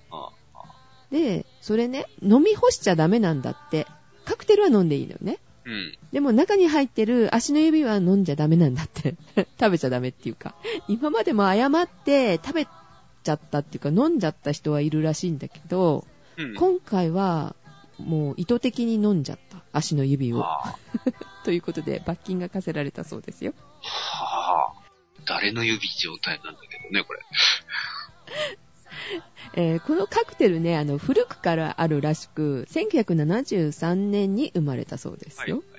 C: で、それね、飲み干しちゃダメなんだって。カクテルは飲んでいいのよね。
D: うん。
C: でも中に入ってる足の指は飲んじゃダメなんだって。食べちゃダメっていうか。今までも誤って食べちゃったっていうか飲んじゃった人はいるらしいんだけど、
D: うん。
C: 今回はもう意図的に飲んじゃった足の指を。
D: はあ。
C: ということで罰金が課せられたそうですよ。
D: はあ。誰の指状態なんだけどね、これ。
C: えーこのカクテルね、あの、古くからあるらしく、1973年に生まれたそうです
D: はい。
C: よ。
D: これい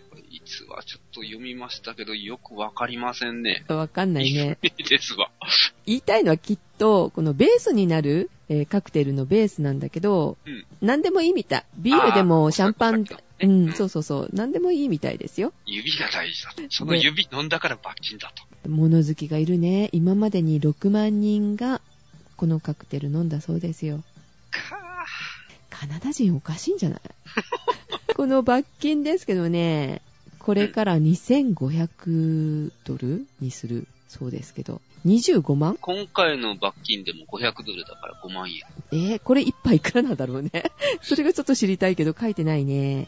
D: つはちょっと読みましたけど、よくわかりませんね。
C: わかんないね。
D: ですわ。
C: 言いたいのはきっと、このベースになる、えーカクテルのベースなんだけど、
D: うん
C: 何でもいいみたい。ビールでもシャンパンうん、そうそうそう。何でもいいみたいですよ。
D: 指が大事だと。その指飲んだから罰金だと。
C: 物好きがいるね。今までに6万人が、このカクテル飲んだそうですよ。
D: か
C: カナダ人おかしいんじゃない？この罰金ですけどね、これから2500ドルにするそうですけど、25万？
D: 今回の罰金でも500ドルだから5万円。
C: えー、これ一杯いくらなんだろうね。それがちょっと知りたいけど書いてないね。
D: ね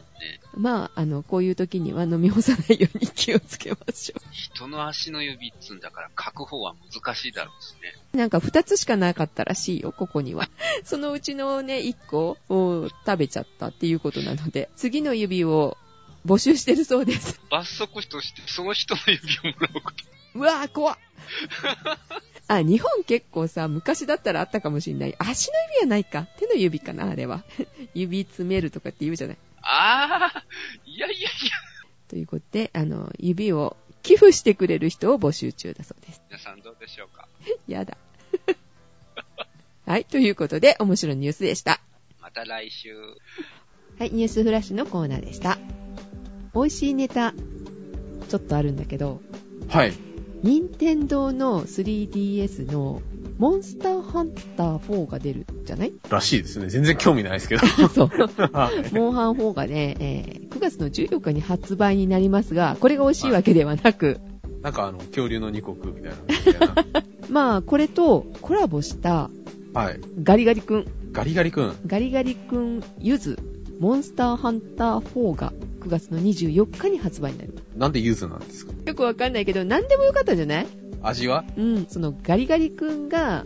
C: まあ、あの、こういう時には飲み干さないように気をつけましょ
D: 人の足の指っつんだから書く方は難しいだろうしね。
C: う。なんか二つしかなかったらしいよ、ここには。そのうちのね、一個を食べちゃったっていうことなので、次の指を募集してるそうです。
D: 罰則としてその人の指をもらうこと。
C: うわぁ、怖っ あ、日本結構さ、昔だったらあったかもしんない。足の指はないか。手の指かな、あれは。指詰めるとかって言うじゃない。
D: ああ、いやいやいや。
C: ということで、あの、指を寄付してくれる人を募集中だそうです。
D: 皆さんどうでしょうか？
C: やだ。はい、ということで、面白いニュースでした。
D: また来週。
C: はい、ニュースフラッシュのコーナーでした。美味しいネタ、ちょっとあるんだけど、
B: はい。
C: 任天堂の 3DS のモンスターハンター4が出るじゃない？
B: らしいですね。全然興味ないですけど。
C: そう。
B: はい。
C: モンハン4がね、えー9月の14日に発売になりますが、これが美味しいわけではなく、
B: なんかあの、恐竜の二国みたいなみたいな。
C: まあ、これとコラボした
B: はい。
C: ガリガリ君、
B: ガリガリ君。
C: ガリガリ君ゆず、モンスターハンター4が9月の24日に発売になります。
B: なんでユズなんですか？
C: よくわかんないけど、何でもよかったんじゃない？
B: 味は？
C: うん、そのガリガリ君が、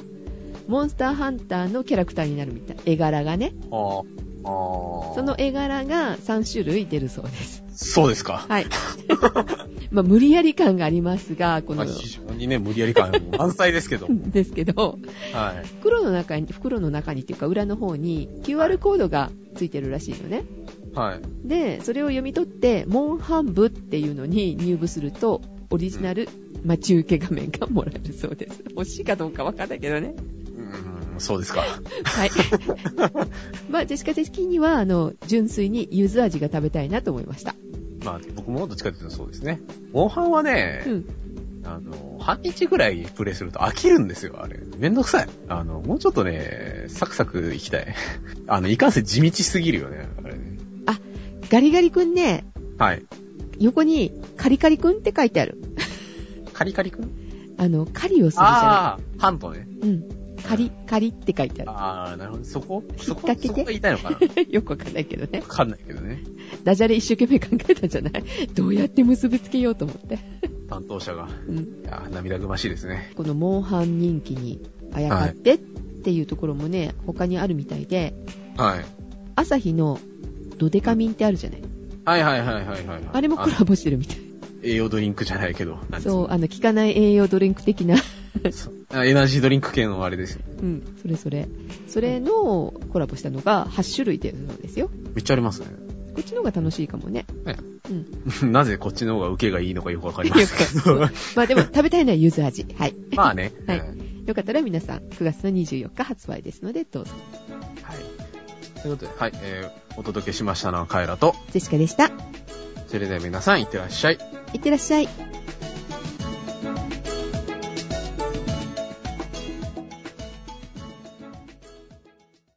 C: モンスターハンターのキャラクターになるみたい。絵柄がね。
B: あーあー。
C: その絵柄が3種類出るそうです。
B: そうですか？
C: はい。まあ、無理やり感がありますが、この、
B: まあ、非常にね、無理やり感満載ですけど。
C: ですけど、
B: はい。
C: 袋の中に、袋の中にっていうか裏の方に QR コードがついてるらしいのね。
B: はい。
C: で、それを読み取って、モンハン部っていうのに入部すると、オリジナル待ち受け画面がもらえるそうです。欲しいかどうかわかんないけどね。
B: うーん、そうですか。
C: はい。まあ、ジェシカ的には、あの、純粋に柚子味が食べたいなと思いました。
B: まあ、僕もどっちかというとそうですね。モンハンはね、
C: うん。
B: あの、半日ぐらいプレイすると飽きるんですよ、あれ。めんどくさい。あの、もうちょっとね、サクサクいきたい。あの、いかんせん地道すぎるよね、あれね。
C: ガリガリ君ね、
B: はい。
C: 横にカリカリ君って書いてある。
B: カリカリくん
C: あの、狩りをするじゃ
B: ああ、ハントね。
C: うん。仮、仮って書いてあ
B: あー、なるほど。そこ？
C: 引
B: そこ？
C: っ掛けて？
B: そこが言いたいのかな？わ
C: る。よくわかんないけどね。
B: かんないけどね。
C: ダジャレ一生懸命考えたんじゃない？どうやって結びつけようと思って。
B: 担当者が。
C: うん。
B: いやー涙ぐましいですね。
C: このモンハン人気にあやかってっていうところもね、他にあるみたいで、
B: はい。
C: 朝日のドデカミンってあるじゃない？
B: はいはいはいはいはいはい。
C: あれもコラボしてるみたい。
B: 栄養ドリンクじゃないけど。
C: そう、
B: か
C: あの、効かない栄養ドリンク的な、
B: エナジードリンク系のあれですよ。
C: うん、それそれ。それのコラボしたのが8種類出るそうですよ。
B: めっちゃありますね。
C: こっちの方が楽しいかもね。
B: はい
C: うん。
B: なぜこっちの方が受けがいいのかよくわかりますけど。
C: まあでも食べたいのは柚子味。はい。
B: まあね。
C: はい
B: うん
C: よかったら皆さん、9月の24日発売ですので、どうぞ。
B: ということで、はい、えー、お届けしましたのはカエラと、
C: ジェシカでした。
B: それでは皆さん、いってらっしゃい。
C: いってらっしゃい。